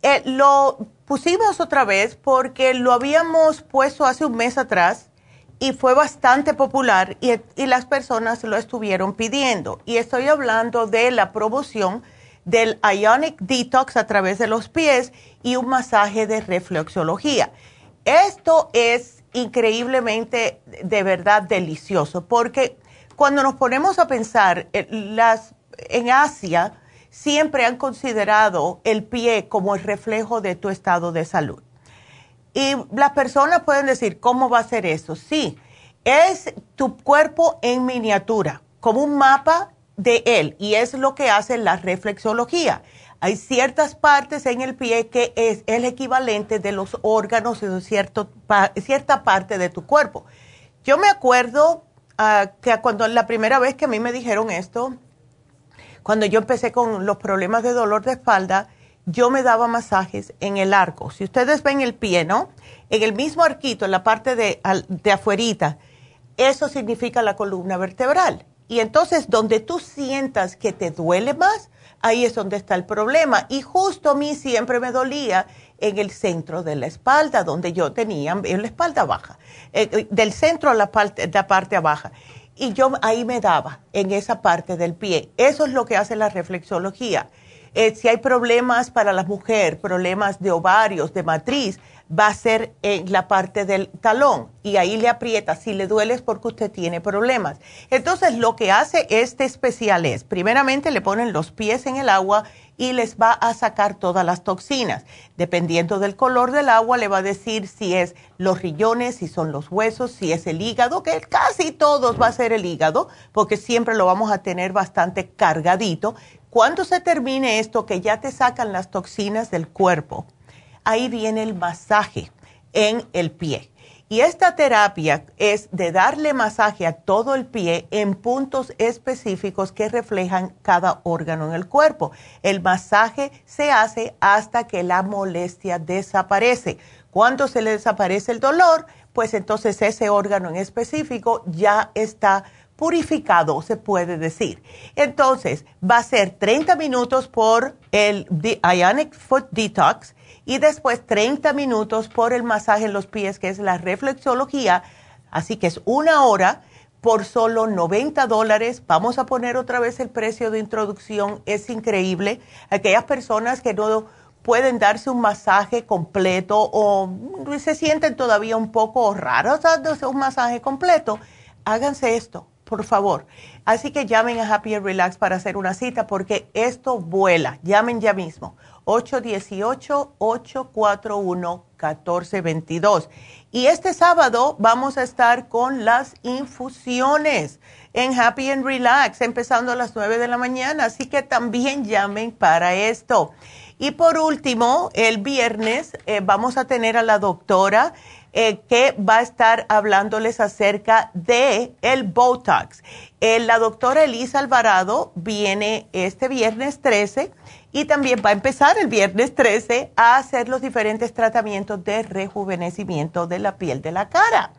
Eh, lo pusimos otra vez porque lo habíamos puesto hace un mes atrás y fue bastante popular y, las personas lo estuvieron pidiendo. Y estoy hablando de la promoción del Ionic Detox a través de los pies y un masaje de reflexología. Esto es increíblemente, de verdad, delicioso porque cuando nos ponemos a pensar, eh, las, en Asia, siempre han considerado el pie como el reflejo de tu estado de salud. Y las personas pueden decir, ¿cómo va a ser eso? Sí, es tu cuerpo en miniatura, como un mapa de él, y es lo que hace la reflexología. Hay ciertas partes en el pie que es el equivalente de los órganos de cierto, cierta parte de tu cuerpo. Yo me acuerdo ah, que cuando la primera vez que a mí me dijeron esto, cuando yo empecé con los problemas de dolor de espalda, yo me daba masajes en el arco. Si ustedes ven el pie, ¿no? En el mismo arquito, en la parte de, de afuerita, eso significa la columna vertebral. Y entonces, donde tú sientas que te duele más, ahí es donde está el problema. Y justo a mí siempre me dolía en el centro de la espalda, donde yo tenía, en la espalda baja, eh, eh, del centro a la parte, la parte baja. Y yo ahí me daba, en esa parte del pie. Eso es lo que hace la reflexología. Eh, si hay problemas para la mujer, problemas de ovarios, de matriz, va a ser en la parte del talón y ahí le aprieta. Si le duele es porque usted tiene problemas. Entonces, lo que hace este especial es, primeramente le ponen los pies en el agua y les va a sacar todas las toxinas. Dependiendo del color del agua, le va a decir si es los riñones, si son los huesos, si es el hígado, que casi todos va a ser el hígado, porque siempre lo vamos a tener bastante cargadito. Cuando se termine esto, que ya te sacan las toxinas del cuerpo, ahí viene el masaje en el pie. Y esta terapia es de darle masaje a todo el pie en puntos específicos que reflejan cada órgano en el cuerpo. El masaje se hace hasta que la molestia desaparece. Cuando se le desaparece el dolor, pues entonces ese órgano en específico ya está purificado, se puede decir. Entonces, va a ser 30 minutos por el Ionic Foot Detox y después 30 minutos por el masaje en los pies, que es la reflexología. Así que es una hora por solo 90 dólares. Vamos a poner otra vez el precio de introducción. Es increíble. Aquellas personas que no pueden darse un masaje completo o se sienten todavía un poco raros dándose un masaje completo, háganse esto por favor. Así que llamen a Happy and Relax para hacer una cita porque esto vuela. Llamen ya mismo. 818-841-1422. Y este sábado vamos a estar con las infusiones en Happy and Relax, empezando a las 9 de la mañana. Así que también llamen para esto. Y por último, el viernes eh, vamos a tener a la doctora eh, que va a estar hablándoles acerca de el Botox. Eh, la doctora Elisa Alvarado viene este viernes 13 y también va a empezar el viernes 13 a hacer los diferentes tratamientos de rejuvenecimiento de la piel de la cara.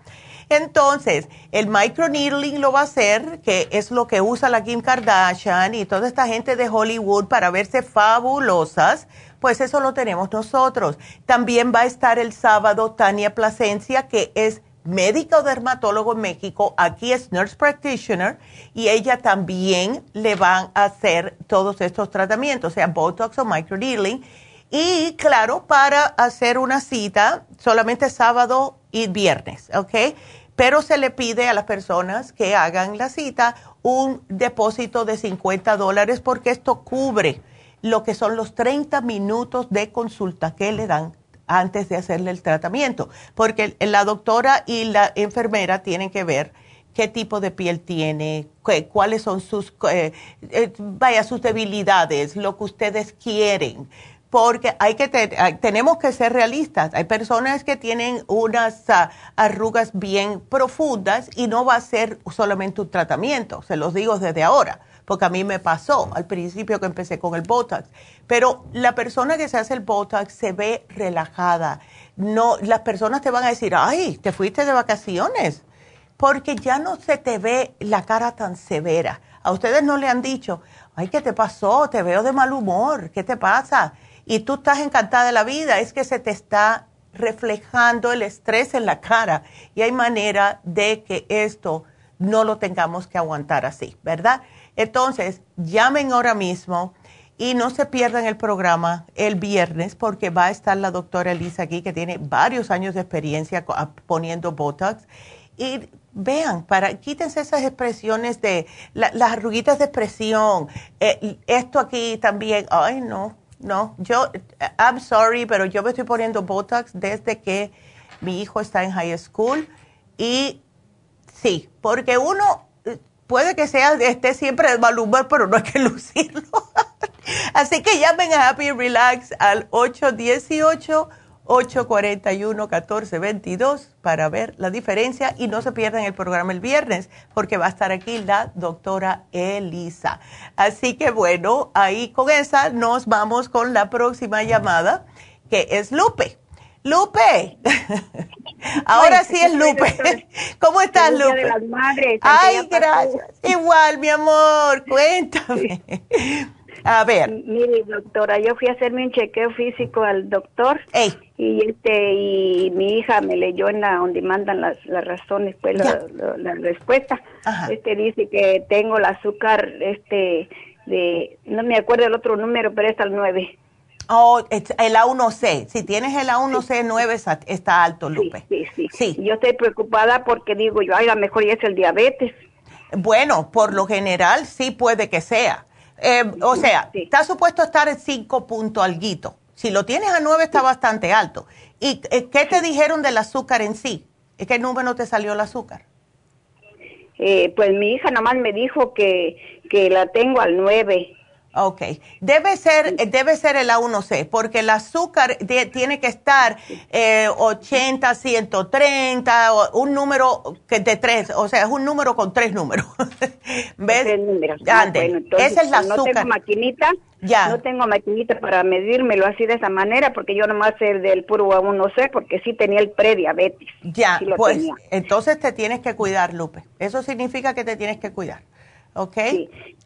Entonces, el microneedling lo va a hacer, que es lo que usa la Kim Kardashian y toda esta gente de Hollywood para verse fabulosas pues eso lo tenemos nosotros. También va a estar el sábado Tania Plasencia, que es médica o dermatólogo en México, aquí es nurse practitioner y ella también le van a hacer todos estos tratamientos, sea Botox o microneedling. Y claro, para hacer una cita, solamente sábado y viernes, ¿ok? Pero se le pide a las personas que hagan la cita un depósito de 50 dólares porque esto cubre lo que son los 30 minutos de consulta que le dan antes de hacerle el tratamiento, porque la doctora y la enfermera tienen que ver qué tipo de piel tiene, cuáles son sus, eh, eh, vaya, sus debilidades, lo que ustedes quieren, porque hay que tenemos que ser realistas. Hay personas que tienen unas ah, arrugas bien profundas y no va a ser solamente un tratamiento, se los digo desde ahora porque a mí me pasó al principio que empecé con el Botox. Pero la persona que se hace el Botox se ve relajada. No, las personas te van a decir, ay, te fuiste de vacaciones, porque ya no se te ve la cara tan severa. A ustedes no le han dicho, ay, ¿qué te pasó? Te veo de mal humor, ¿qué te pasa? Y tú estás encantada de la vida, es que se te está reflejando el estrés en la cara y hay manera de que esto no lo tengamos que aguantar así, ¿verdad? Entonces, llamen ahora mismo y no se pierdan el programa el viernes porque va a estar la doctora Elisa aquí que tiene varios años de experiencia poniendo Botox. Y vean, para quítense esas expresiones de las arruguitas de expresión. Eh, esto aquí también, ay no, no, yo, I'm sorry, pero yo me estoy poniendo Botox desde que mi hijo está en high school y sí, porque uno puede que sea, esté siempre de mal humor, pero no hay que lucirlo. Así que llamen a Happy Relax al 818 841-1422 para ver la diferencia y no se pierdan el programa el viernes porque va a estar aquí la doctora Elisa. Así que bueno, ahí con esa nos vamos con la próxima llamada que es Lupe. Lupe, ahora sí es Lupe. ¿Cómo estás, Lupe? Ay, gracias. Igual, mi amor, cuéntame. A ver. Mire, doctora, yo fui a hacerme un chequeo físico al doctor. Y este y mi hija me leyó en la donde mandan las, las razones, pues la, la, respuesta. Este dice que tengo el azúcar este de no me acuerdo el otro número, pero es al 9. Oh, el A1C. Si tienes el A1C 9 está, alto, Lupe. Sí, sí, sí, Yo estoy preocupada porque digo yo, ay, a lo mejor ya es el diabetes. Bueno, por lo general sí puede que sea. Eh, o sea, está supuesto estar en 5 puntos alguito. Si lo tienes a 9 está bastante alto. ¿Y eh, qué te dijeron del azúcar en sí? ¿Es ¿Qué número te salió el azúcar? Eh, pues mi hija nomás me dijo que, que la tengo al 9 Ok, debe ser, debe ser el A1C, porque el azúcar tiene que estar eh, 80, 130, o un número que de tres, o sea, es un número con tres números. ¿Ves? Tres números. Ah, Esa es la azúcar. No tengo maquinita, ya. no tengo maquinita para medírmelo así de esa manera, porque yo nomás sé del puro A1C, porque sí tenía el prediabetes. Ya, pues entonces te tienes que cuidar, Lupe. Eso significa que te tienes que cuidar. ¿ok?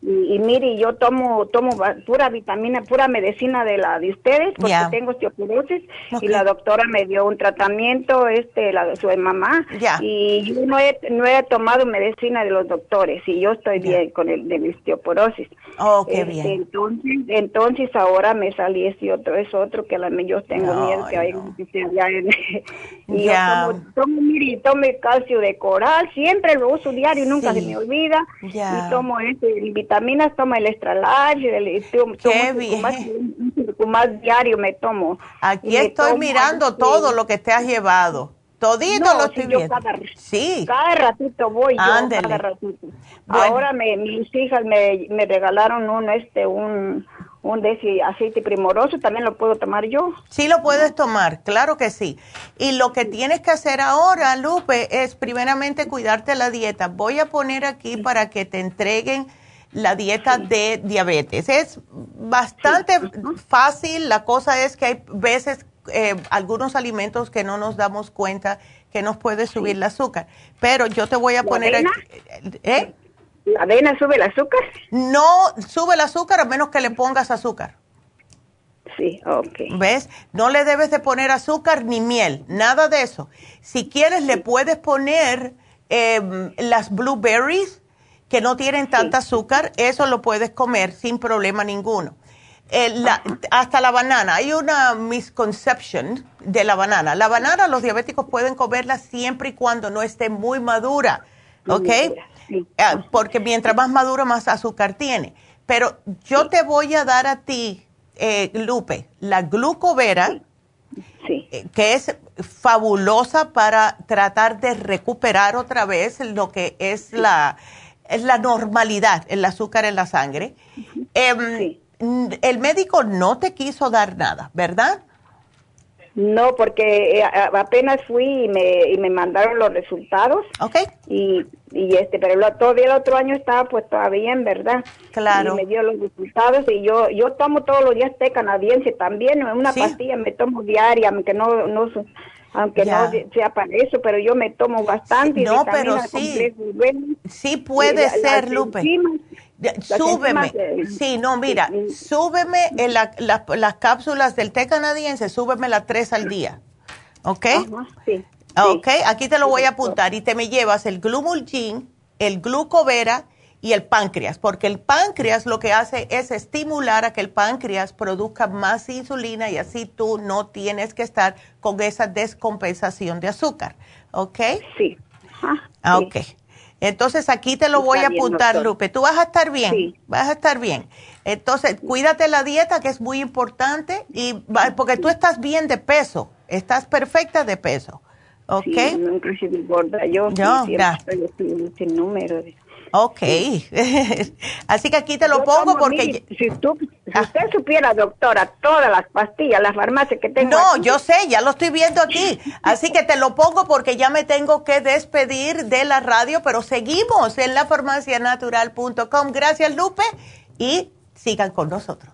Y, mire, yo tomo tomo pura vitamina, pura medicina de la de ustedes porque tengo osteoporosis y la doctora me dio un tratamiento, este, la de su mamá y yo no he, no he tomado medicina de los doctores y yo estoy bien con el de mi osteoporosis. Oh, qué este, bien. Entonces, entonces ahora me salí ese otro, es otro que la, yo tengo miedo que hay y yo tomo, tomo, mire, tomo calcio de coral, siempre lo uso diario, nunca se me olvida tomo este, vitaminas, tomo el extra large, el, tomo, Qué bien. Más, diario me tomo. Aquí estoy mirando todo lo que te has llevado. Todito lo estoy viendo. Cada, sí. Cada ratito voy yo, cada ratito. Ahora me, mis hijas me, me regalaron un, este, un, un de aceite primoroso, también lo puedo tomar yo. Sí, lo puedes tomar, claro que sí. Y lo que tienes que hacer ahora, Lupe, es primeramente cuidarte la dieta. Voy a poner aquí para que te entreguen la dieta de diabetes. Es bastante fácil, la cosa es que hay veces eh, algunos alimentos que no nos damos cuenta que nos puede subir el azúcar. Pero yo te voy a poner aquí. ¿eh? ¿La avena sube el azúcar? No sube el azúcar a menos que le pongas azúcar. Sí, ok. ¿Ves? No le debes de poner azúcar ni miel, nada de eso. Si quieres, le puedes poner em, las blueberries que no tienen tanta azúcar, eso lo puedes comer sin problema ninguno. Eh, hasta la banana, hay una misconception de la banana. La banana los diabéticos pueden comerla siempre y cuando no esté muy madura, ¿ok? Ah, porque mientras más maduro, más azúcar tiene. Pero yo te voy a dar a ti, eh, Lupe, la glucovera, eh, que es fabulosa para tratar de recuperar otra vez lo que es la, es la normalidad, el azúcar en la sangre. Em, el médico no te quiso dar nada, ¿verdad? No, porque eh, apenas fui y me, y me mandaron los resultados. Ok. Y, y este, pero todavía el otro año estaba pues todavía en verdad. Claro. Y me dio los resultados y yo yo tomo todos los días té canadiense también, una pastilla me tomo diaria, aunque no no aunque no sea para eso, pero yo me tomo bastante. No, pero sí, sí puede ser, Lupe. súbeme, sí, no, mira, súbeme en las cápsulas del té canadiense, súbeme las tres al día, ¿ok? sí. Ok, aquí te lo voy a apuntar y te me llevas el glumulgin, el glucovera y el páncreas, porque el páncreas lo que hace es estimular a que el páncreas produzca más insulina y así tú no tienes que estar con esa descompensación de azúcar. ¿Ok? Sí. Ah, ok. Entonces aquí te lo voy a apuntar, Lupe. Tú vas a estar bien, sí. vas a estar bien. Entonces, cuídate la dieta, que es muy importante, y porque tú estás bien de peso, estás perfecta de peso. ¿Ok? Sí, gorda. Yo, no, siempre estoy en ese número. De Ok. Así que aquí te lo pongo porque... si, tú, ah. usted supiera, doctora, todas las pastillas, las farmacias que tengo No, yo sé, ya lo estoy viendo aquí. Así que te lo pongo porque ya me tengo que despedir de la radio, pero seguimos en lafarmacianatural.com. Gracias, Lupe, y sigan con nosotros.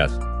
Yes.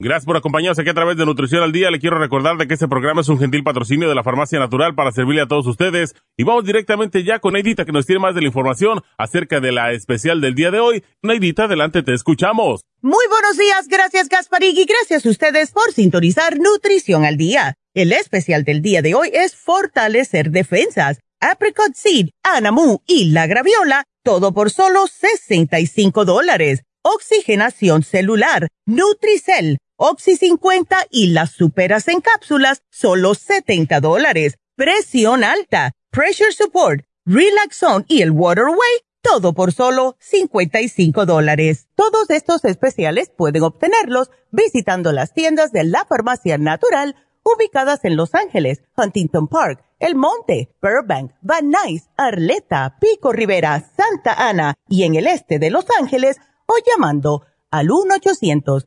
Gracias por acompañarnos aquí a través de Nutrición al Día. Le quiero recordar de que este programa es un gentil patrocinio de la Farmacia Natural para servirle a todos ustedes. Y vamos directamente ya con Neidita que nos tiene más de la información acerca de la especial del día de hoy. Neidita, adelante, te escuchamos. Muy buenos días, gracias Gasparig y gracias a ustedes por sintonizar Nutrición al Día. El especial del día de hoy es Fortalecer Defensas, Apricot Seed, Anamu y la Graviola, todo por solo 65 dólares. Oxigenación celular, Nutricel, Oxy 50 y las superas en cápsulas, solo 70 dólares. Presión alta, Pressure Support, Relaxon y el Waterway, todo por solo 55 dólares. Todos estos especiales pueden obtenerlos visitando las tiendas de la farmacia natural ubicadas en Los Ángeles, Huntington Park, El Monte, Burbank, Van Nuys, Arleta, Pico Rivera, Santa Ana y en el este de Los Ángeles o llamando al 1 800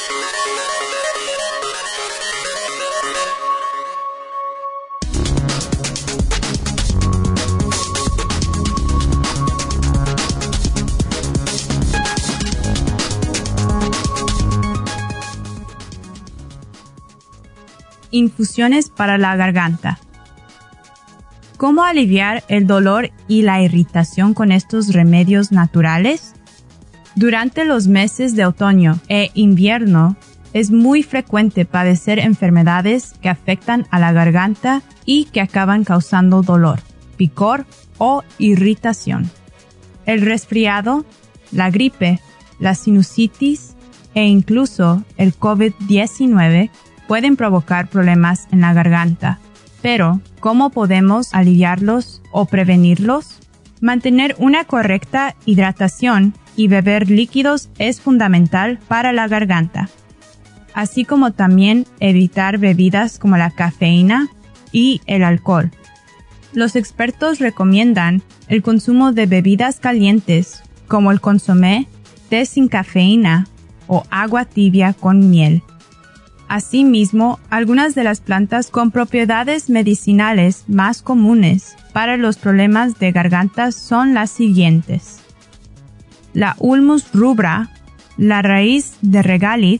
Infusiones para la garganta. ¿Cómo aliviar el dolor y la irritación con estos remedios naturales? Durante los meses de otoño e invierno es muy frecuente padecer enfermedades que afectan a la garganta y que acaban causando dolor, picor o irritación. El resfriado, la gripe, la sinusitis e incluso el COVID-19 pueden provocar problemas en la garganta. Pero, ¿cómo podemos aliviarlos o prevenirlos? Mantener una correcta hidratación y beber líquidos es fundamental para la garganta, así como también evitar bebidas como la cafeína y el alcohol. Los expertos recomiendan el consumo de bebidas calientes como el consomé, té sin cafeína o agua tibia con miel Asimismo, algunas de las plantas con propiedades medicinales más comunes para los problemas de garganta son las siguientes. La Ulmus rubra, la raíz de regaliz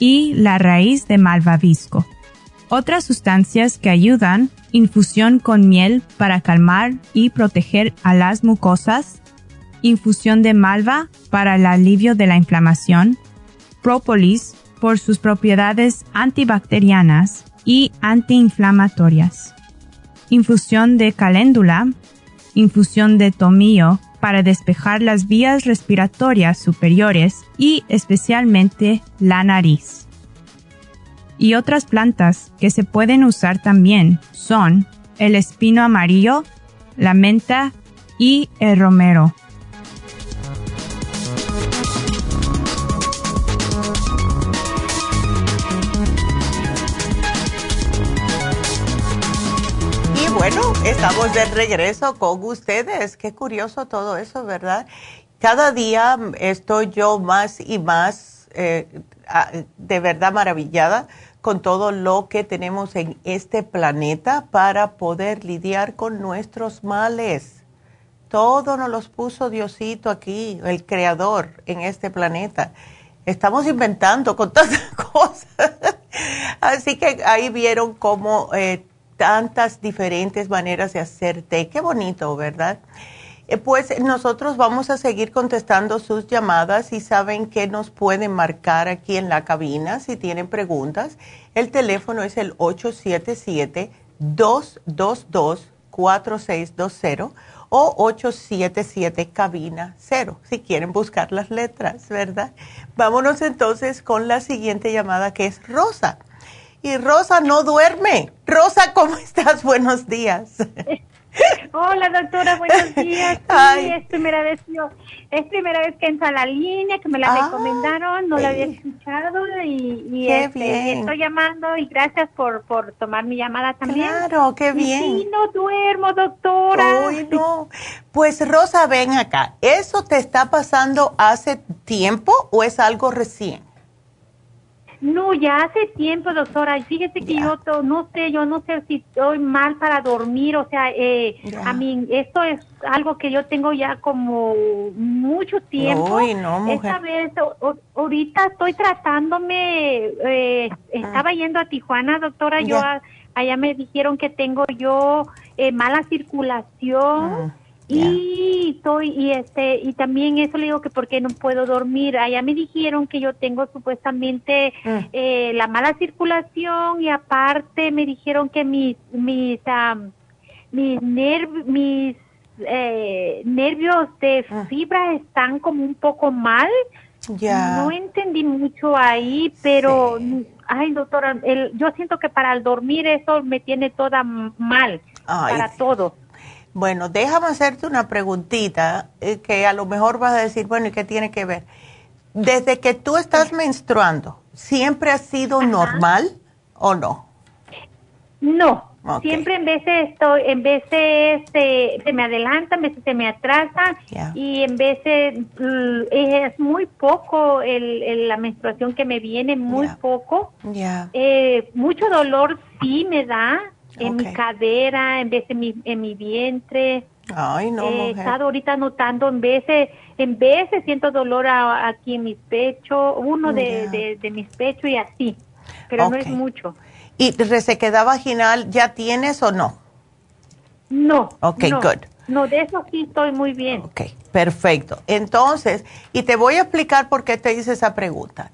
y la raíz de malvavisco. Otras sustancias que ayudan, infusión con miel para calmar y proteger a las mucosas, infusión de malva para el alivio de la inflamación, própolis por sus propiedades antibacterianas y antiinflamatorias, infusión de caléndula, infusión de tomillo para despejar las vías respiratorias superiores y especialmente la nariz y otras plantas que se pueden usar también son el espino amarillo, la menta y el romero. Bueno, estamos de regreso con ustedes. Qué curioso todo eso, ¿verdad? Cada día estoy yo más y más eh, de verdad maravillada con todo lo que tenemos en este planeta para poder lidiar con nuestros males. Todo nos los puso Diosito aquí, el creador en este planeta. Estamos inventando con tantas cosas. Así que ahí vieron cómo eh, tantas diferentes maneras de hacer té. Qué bonito, ¿verdad? Eh, pues nosotros vamos a seguir contestando sus llamadas y saben que nos pueden marcar aquí en la cabina si tienen preguntas. El teléfono es el 877-222-4620 o 877 cabina 0 si quieren buscar las letras, ¿verdad? Vámonos entonces con la siguiente llamada que es Rosa. Y Rosa no duerme. Rosa, ¿cómo estás? Buenos días. Hola doctora, buenos días. Sí, es primera vez yo, es primera vez que entra a la línea, que me la recomendaron, no la había escuchado y, este, estoy llamando y gracias por, por tomar mi llamada también. Claro, qué bien. Sí, no duermo, doctora. Uy, no. Pues Rosa, ven acá. ¿Eso te está pasando hace tiempo o es algo recién? No, ya hace tiempo, doctora. Y fíjese que yo no sé, yo no sé si estoy mal para dormir. O sea, eh, a mí esto es algo que yo tengo ya como mucho tiempo. Uy, no, mujer. Esta vez, ahorita estoy tratándome. Eh, estaba yendo a Tijuana, doctora. Yo allá me dijeron que tengo yo eh, mala circulación. Ah. Y estoy y este y también eso le digo que porque no puedo dormir. Allá me dijeron que yo tengo supuestamente mm. eh, la mala circulación y aparte me dijeron que mis mis mis mis eh, nervios de ah. fibra están como un poco mal. Ya. No entendí mucho ahí, pero ay doctora, el, yo siento que para el dormir eso me tiene toda mal para todo. Bueno, déjame hacerte una preguntita eh, que a lo mejor vas a decir, bueno, ¿y qué tiene que ver? Desde que tú estás menstruando, ¿siempre ha sido normal o no? No, siempre en veces estoy, en veces se, se me adelanta, en veces se me atrasa y en veces mm, es muy poco el, la menstruación que me viene, muy poco. Eh, mucho dolor sí me da, en mi cadera, en vez de mi, en mi vientre. Ay, no, He estado ahorita notando en veces, en veces siento dolor aquí en mis pechos, uno de, de, mis pechos y así, pero no es mucho. ¿Y resequedad vaginal ya tienes o no? No. Ok, good. No, de eso sí estoy muy bien. Ok, perfecto. Entonces, y te voy a explicar por qué te hice esa pregunta.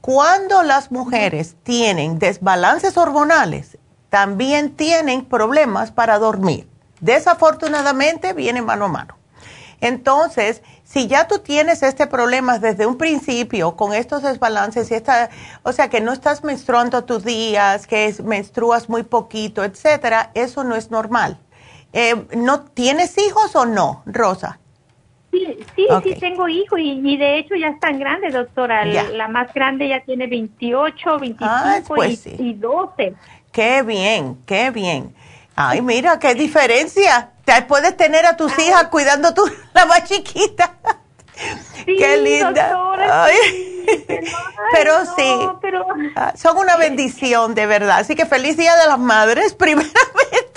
Cuando las mujeres tienen desbalances hormonales, también tienen problemas para dormir. Desafortunadamente viene mano a mano. Entonces, si ya tú tienes este problema desde un principio con estos desbalances y esta, o sea, que no estás menstruando tus días, que menstruas muy poquito, etcétera, eso no es normal. Eh, ¿No tienes hijos o no, Rosa? Sí, sí, sí tengo hijos y, de hecho ya están grandes, doctora. La, más grande ya tiene 28, 25 pues y, 12. Qué bien, qué bien. Ay, mira, qué diferencia. Te puedes tener a tus hijas cuidando tú, la más chiquita. Sí, qué linda. Doctora, pero sí, ah, son una bendición de verdad. Así que feliz Día de las Madres, primeramente.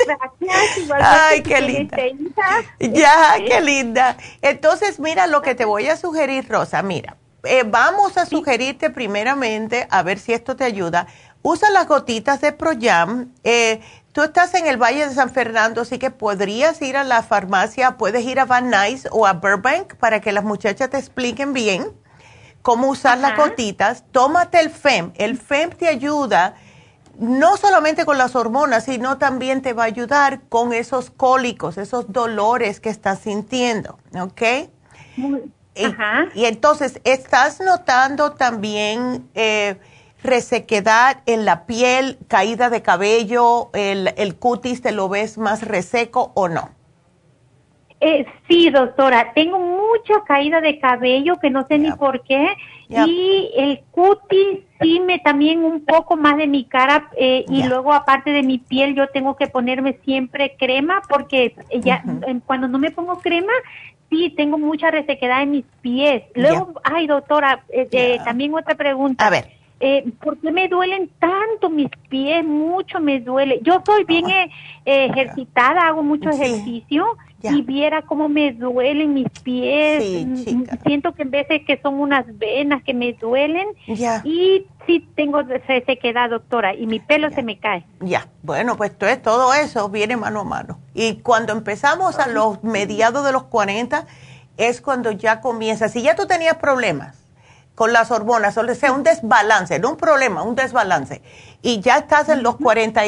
Gracias, Ay, qué linda. Ya, qué linda. Entonces, mira lo que te voy a sugerir, Rosa. Mira, eh, vamos a sugerirte primeramente, a ver si esto te ayuda. Usa las gotitas de Proyam. Eh, tú estás en el Valle de San Fernando, así que podrías ir a la farmacia, puedes ir a Van Nuys o a Burbank para que las muchachas te expliquen bien cómo usar las gotitas. Tómate el FEM. El FEM te ayuda no solamente con las hormonas, sino también te va a ayudar con esos cólicos, esos dolores que estás sintiendo, ¿ok? y, entonces, ¿estás notando también eh, resequedad en la piel, caída de cabello, el, el cutis te lo ves más reseco o no? Eh, sí, doctora, tengo mucha caída de cabello que no sé ni por qué y el cutis sí me también un poco más de mi cara eh, y luego aparte de mi piel yo tengo que ponerme siempre crema porque ya cuando no me pongo crema sí tengo mucha resequedad en mis pies. Luego, ay doctora, eh, también otra pregunta. A ver. Eh, ¿por qué me duelen tanto mis pies? Mucho me duele. Yo soy bien eh, ejercitada, hago mucho ejercicio y viera cómo me duelen mis pies. Mm, siento que en de que son unas venas que me duelen y sí tengo sequedad, doctora, y mi pelo se me cae. Ya, bueno, pues todo eso viene mano a mano. Y cuando empezamos a los mediados de los 40 es cuando ya comienza. Si ya tú tenías problemas con las hormonas, o sea, un desbalance, no un problema, un desbalance, y ya estás en los 40,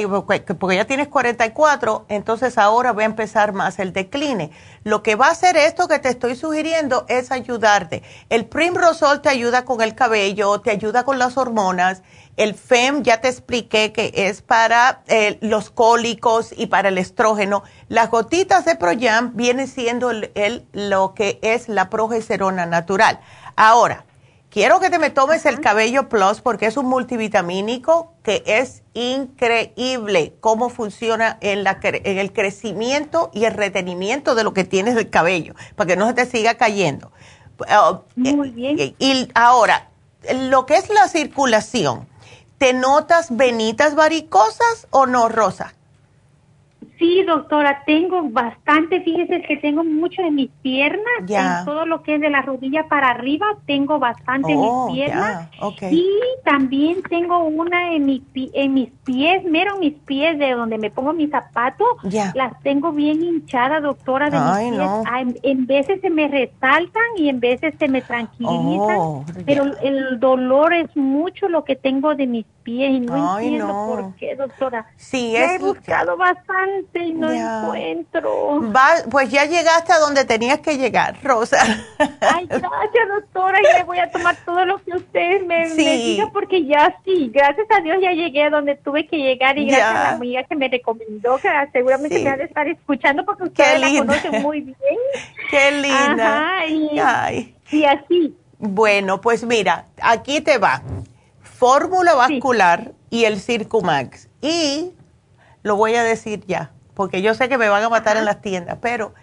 porque ya tienes 44, entonces ahora va a empezar más el decline. Lo que va a hacer esto que te estoy sugiriendo es ayudarte. El Primrosol te ayuda con el cabello, te ayuda con las hormonas. El FEM ya te expliqué que es para eh, los cólicos y para el estrógeno. Las gotitas de Proyam vienen siendo el, lo que es la progesterona natural. Ahora, Quiero que te me tomes el Cabello Plus porque es un multivitamínico que es increíble cómo funciona en, la, en el crecimiento y el retenimiento de lo que tienes del cabello, para que no se te siga cayendo. Oh, Muy bien. Eh, y ahora, lo que es la circulación, ¿te notas venitas varicosas o no, Rosa? Sí, doctora, tengo bastante, fíjese que tengo mucho en mis piernas, en todo lo que es de la rodilla para arriba, tengo bastante en mis oh, piernas. Y también tengo una en, mi, en mis pies, mero mis pies, de donde me pongo mis zapatos, las tengo bien hinchadas, doctora, de mis pies. En, veces se me resaltan y en veces se me tranquilizan, oh, pero el dolor es mucho lo que tengo de mis pies y no entiendo por qué, doctora. Sí, he buscado bastante y no encuentro. pues ya llegaste a donde tenías que llegar, Rosa. Ay, gracias, doctora. Y le voy a tomar todo lo que usted me, diga porque ya sí, gracias a Dios ya llegué a donde tuve que llegar y gracias a la amiga que me recomendó, que seguramente me ha de estar escuchando porque usted la conoce muy bien. Qué linda. y, y así. Bueno, pues mira, aquí te va. Fórmula vascular y el Circumax. Y lo voy a decir ya porque yo sé que me van a matar en las tiendas, pero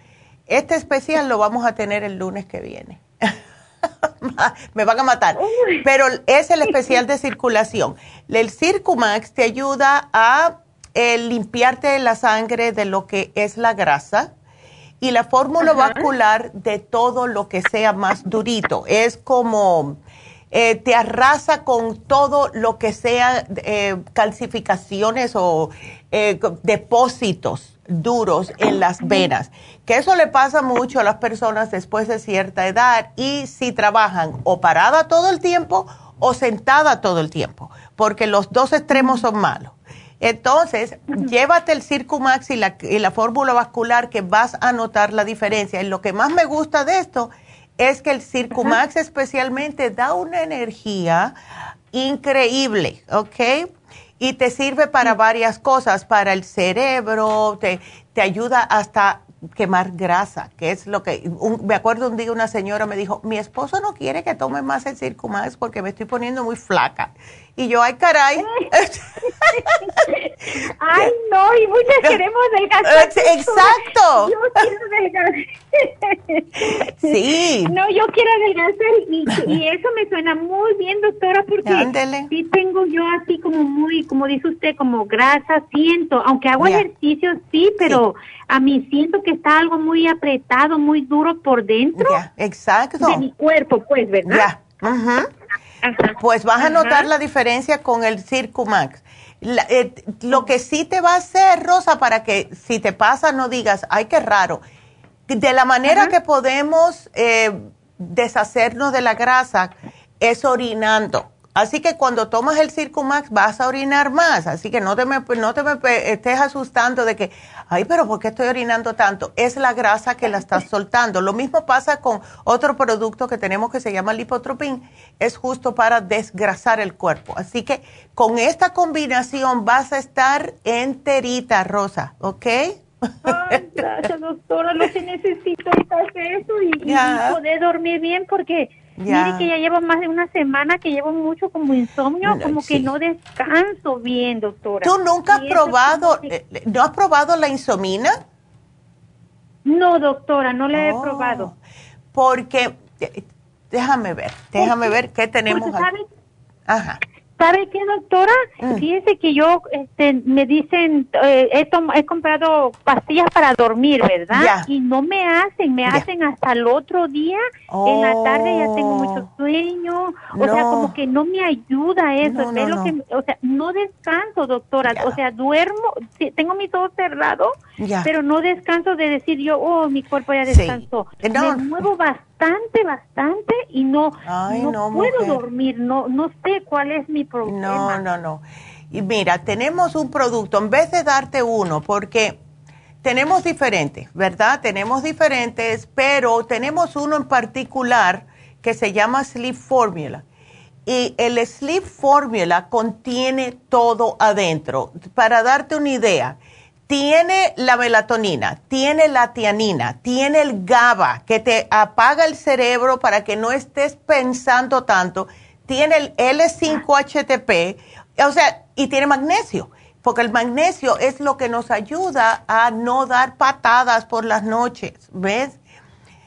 este especial lo vamos a tener el lunes que viene. me van a matar. Pero es el especial de circulación. El Circumax te ayuda a eh, limpiarte la sangre de lo que es la grasa y la fórmula vascular de todo lo que sea más durito. Es como eh, te arrasa con todo lo que sea eh, calcificaciones o eh, depósitos duros en las venas, que eso le pasa mucho a las personas después de cierta edad y si trabajan o parada todo el tiempo o sentada todo el tiempo, porque los dos extremos son malos. Entonces, llévate el Circumax y la, y la fórmula vascular que vas a notar la diferencia. Y lo que más me gusta de esto es que el Circumax especialmente da una energía increíble, ¿ok? Y te sirve para varias cosas, para el cerebro, te, te ayuda hasta quemar grasa, que es lo que, me acuerdo un día una señora me dijo, mi esposo no quiere que tome más el Circumax porque me estoy poniendo muy flaca. Y yo, ay, caray. ay, no, y muchas queremos adelgazar. Exacto. Yo quiero adelgazar. sí. No, yo quiero adelgazar y, y, eso me suena muy bien, doctora, porque Ándele. sí tengo yo así como muy, como dice usted, como grasa, siento, aunque hago ejercicio, sí, pero a mí siento que está algo muy apretado, muy duro por dentro. exacto. De mi cuerpo, pues, ¿verdad? Ya. Pues vas a notar la diferencia con el Circumax. Eh, lo que sí te va a hacer, Rosa, para que si te pasa no digas, ay, qué raro. De la manera que podemos eh, deshacernos de la grasa es orinando. Así que cuando tomas el Circumax vas a orinar más. Así que no te me, no te me estés asustando de que, ay, pero ¿por qué estoy orinando tanto? Es la grasa que la estás soltando. Lo mismo pasa con otro producto que tenemos que se llama lipotropin. Es justo para desgrasar el cuerpo. Así que con esta combinación vas a estar enterita, Rosa, ¿ok? Ay, gracias, doctora. Lo que necesito es hacer eso y, y poder dormir bien porque Mire que ya llevo más de una semana que llevo mucho como insomnio, como que no descanso bien, doctora. ¿Tú nunca has probado, eh, no has probado la insomina? No, doctora, no la he oh, probado. Porque, eh, déjame ver, déjame ver qué tenemos aquí. Ajá. ¿Sabe qué, doctora? Mm. Fíjese que yo, este, me dicen, eh, he, he comprado pastillas para dormir, ¿verdad? Y no me hacen, me hacen hasta el otro día. En la tarde ya tengo mucho oh. sueño. O sea, como que no me ayuda eso. lo que, o sea, no descanso, doctora. O sea, duermo, tengo mis ojos cerrados, pero no descanso de decir yo, oh, mi cuerpo ya descansó. Me muevo bastante bastante, bastante y no, no, puedo dormir, no, no sé cuál es mi problema. No, no, no. Y mira, tenemos un producto, en vez de darte uno, porque tenemos diferentes, ¿verdad? Tenemos diferentes, pero tenemos uno en particular que se llama Sleep Formula. Y el Sleep Formula contiene todo adentro. Para darte una idea, tiene la melatonina, tiene la tianina, tiene el GABA que te apaga el cerebro para que no estés pensando tanto, tiene el L5-HTP, o sea, y tiene magnesio, porque el magnesio es lo que nos ayuda a no dar patadas por las noches, ¿ves?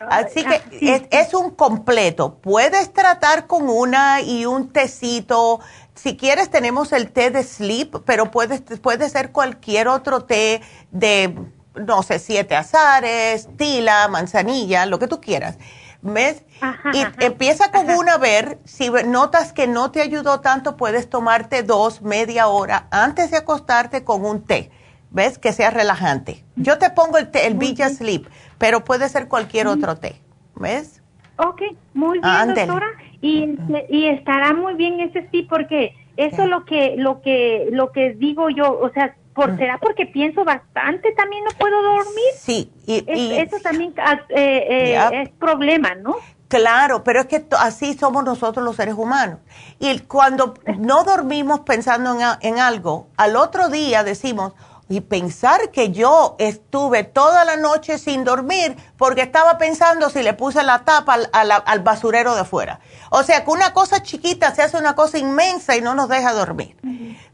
Así que es, es, un completo. Puedes tratar con una y un tecito si quieres, tenemos el té de sleep, pero puede, puede ser cualquier otro té de, no sé, siete azares, tila, manzanilla, lo que tú quieras. ¿Ves? y empieza con una a ver, si notas que no te ayudó tanto, puedes tomarte dos, media hora antes de acostarte con un té. ¿Ves? Que sea relajante. Yo te pongo el té, el Villa Sleep, pero puede ser cualquier otro té. ¿Ves? Ok, muy bien, doctora. Y, y estará muy bien ese sí, porque eso es lo que, lo que, lo que digo yo, o sea, por, ¿será porque pienso bastante también no puedo dormir? Sí. Y, eso también ah, eh, eh, es problema, ¿no? Claro, pero es que así somos nosotros los seres humanos. Y cuando no dormimos pensando en, en algo, al otro día decimos, y pensar que yo estuve toda la noche sin dormir porque estaba pensando si le puse la tapa al, basurero de afuera. O sea, que una cosa chiquita se hace una cosa inmensa y no nos deja dormir.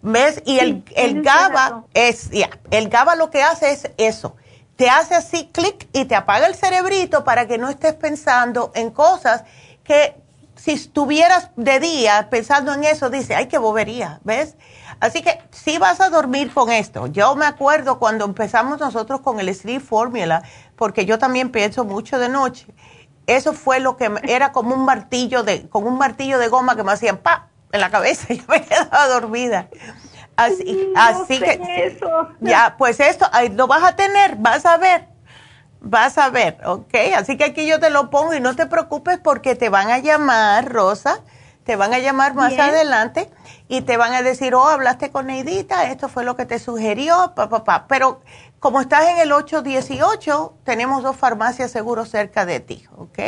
¿Ves? Y el, el GABA es, ya, el GABA lo que hace es eso. Te hace así clic y te apaga el cerebrito para que no estés pensando en cosas que si estuvieras de día pensando en eso, dice, ay, qué bobería, ¿ves? Así que sí vas a dormir con esto. Yo me acuerdo cuando empezamos nosotros con el Sleep Formula, porque yo también pienso mucho de noche. Eso fue lo que era como un martillo de, con un martillo de goma que me hacían pa en la cabeza y yo me quedaba dormida. Así, así que ya, pues esto ahí lo vas a tener, vas a ver, vas a ver, ¿ok? Así que aquí yo te lo pongo y no te preocupes porque te van a llamar, Rosa, te van a llamar más adelante y te van a decir, oh, hablaste con Neidita, esto fue lo que te sugirió, papá, pa, pero como estás en el 818, tenemos dos farmacias seguros cerca de ti, ¿ok?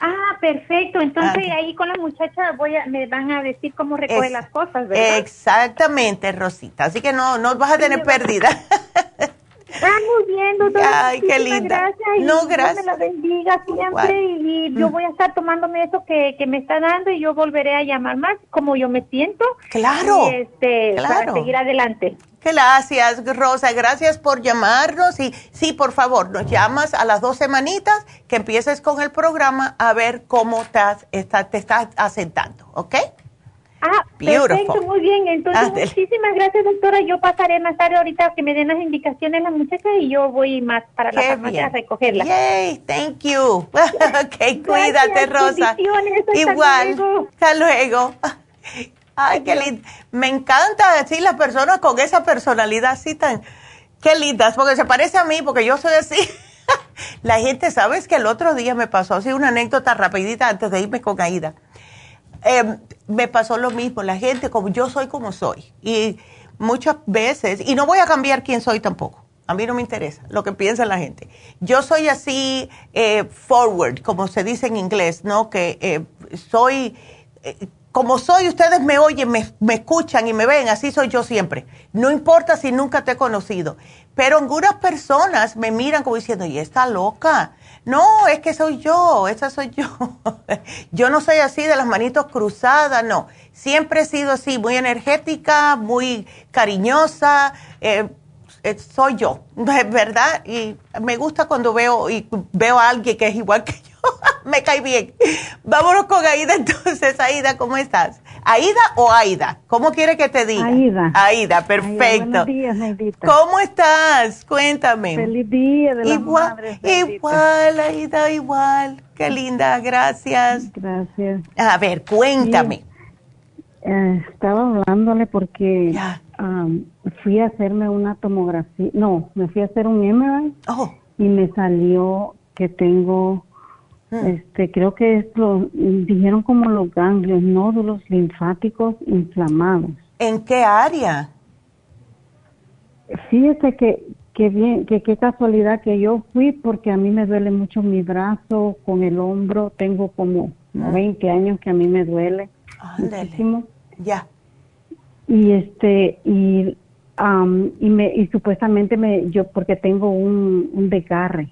Ah, perfecto. Entonces ahí con la muchacha voy a, me van a decir cómo recoge las cosas, ¿verdad? Exactamente, Rosita. Así que no, no vas a tener pérdida. Ah, muy bien, doctora. Ay, qué linda. Gracias. no, gracias. Dios me la bendiga siempre y, yo mm. voy a estar tomándome eso que, que, me está dando y yo volveré a llamar más como yo me siento. Claro. este, claro. Para seguir adelante. Gracias, Rosa. Gracias por llamarnos. Y sí, por favor, nos llamas a las dos semanitas que empieces con el programa a ver cómo te, está, te estás asentando, ¿ok? Ah, perfecto, muy bien. Entonces, muchísimas gracias, doctora. Yo pasaré más tarde ahorita que me den las indicaciones las muchachas y yo voy más para la farmacia a recogerla. Yay, thank you. ok, cuídate, Rosa. Igual. Hasta luego. Ay, qué lindo. Me encanta decir las personas con esa personalidad así tan... Qué lindas, porque se parece a mí, porque yo soy así. la gente, ¿sabes? Que el otro día me pasó así una anécdota rapidita antes de irme con Aida Em, me pasó lo mismo, la gente como yo soy como soy y muchas veces, y no voy a cambiar quién soy tampoco, a mí no me interesa lo que piensa la gente. Yo soy así eh, forward, como se dice en inglés, ¿no? Que eh, soy, eh, como soy, ustedes me oyen, me, me, escuchan y me ven, así soy yo siempre. No importa si nunca te he conocido. Pero algunas personas me miran como diciendo, y está loca no, es que soy yo, esa soy yo. yo no soy así de las manitos cruzadas, no. Siempre he sido así, muy energética, muy cariñosa. Eh, eh, soy yo, ¿verdad? Y me gusta cuando veo y veo a alguien que es igual que yo. me cae bien. Vámonos con Aida entonces. Aida, ¿cómo estás? ¿Aida o Aida? ¿Cómo quiere que te diga? Aida. Aida, perfecto. buenos días, Neidita. ¿Cómo estás? Cuéntame. Feliz día de la igual, Igual, Aida, igual. Qué linda, gracias. Gracias. A ver, cuéntame. Eh, estaba hablándole porque fui a hacerme una tomografía, no, me fui a hacer un MRI oh. y me salió que tengo. Este, creo que es lo, dijeron como los ganglios, nódulos linfáticos inflamados. ¿En qué área? Fíjese que, que bien, que qué casualidad que yo fui porque a mí me duele mucho mi brazo con el hombro, tengo como 20 ah. años que a mí me duele muchísimo. Ya. Y este, y, y me, y supuestamente me, yo, porque tengo un, un desgarre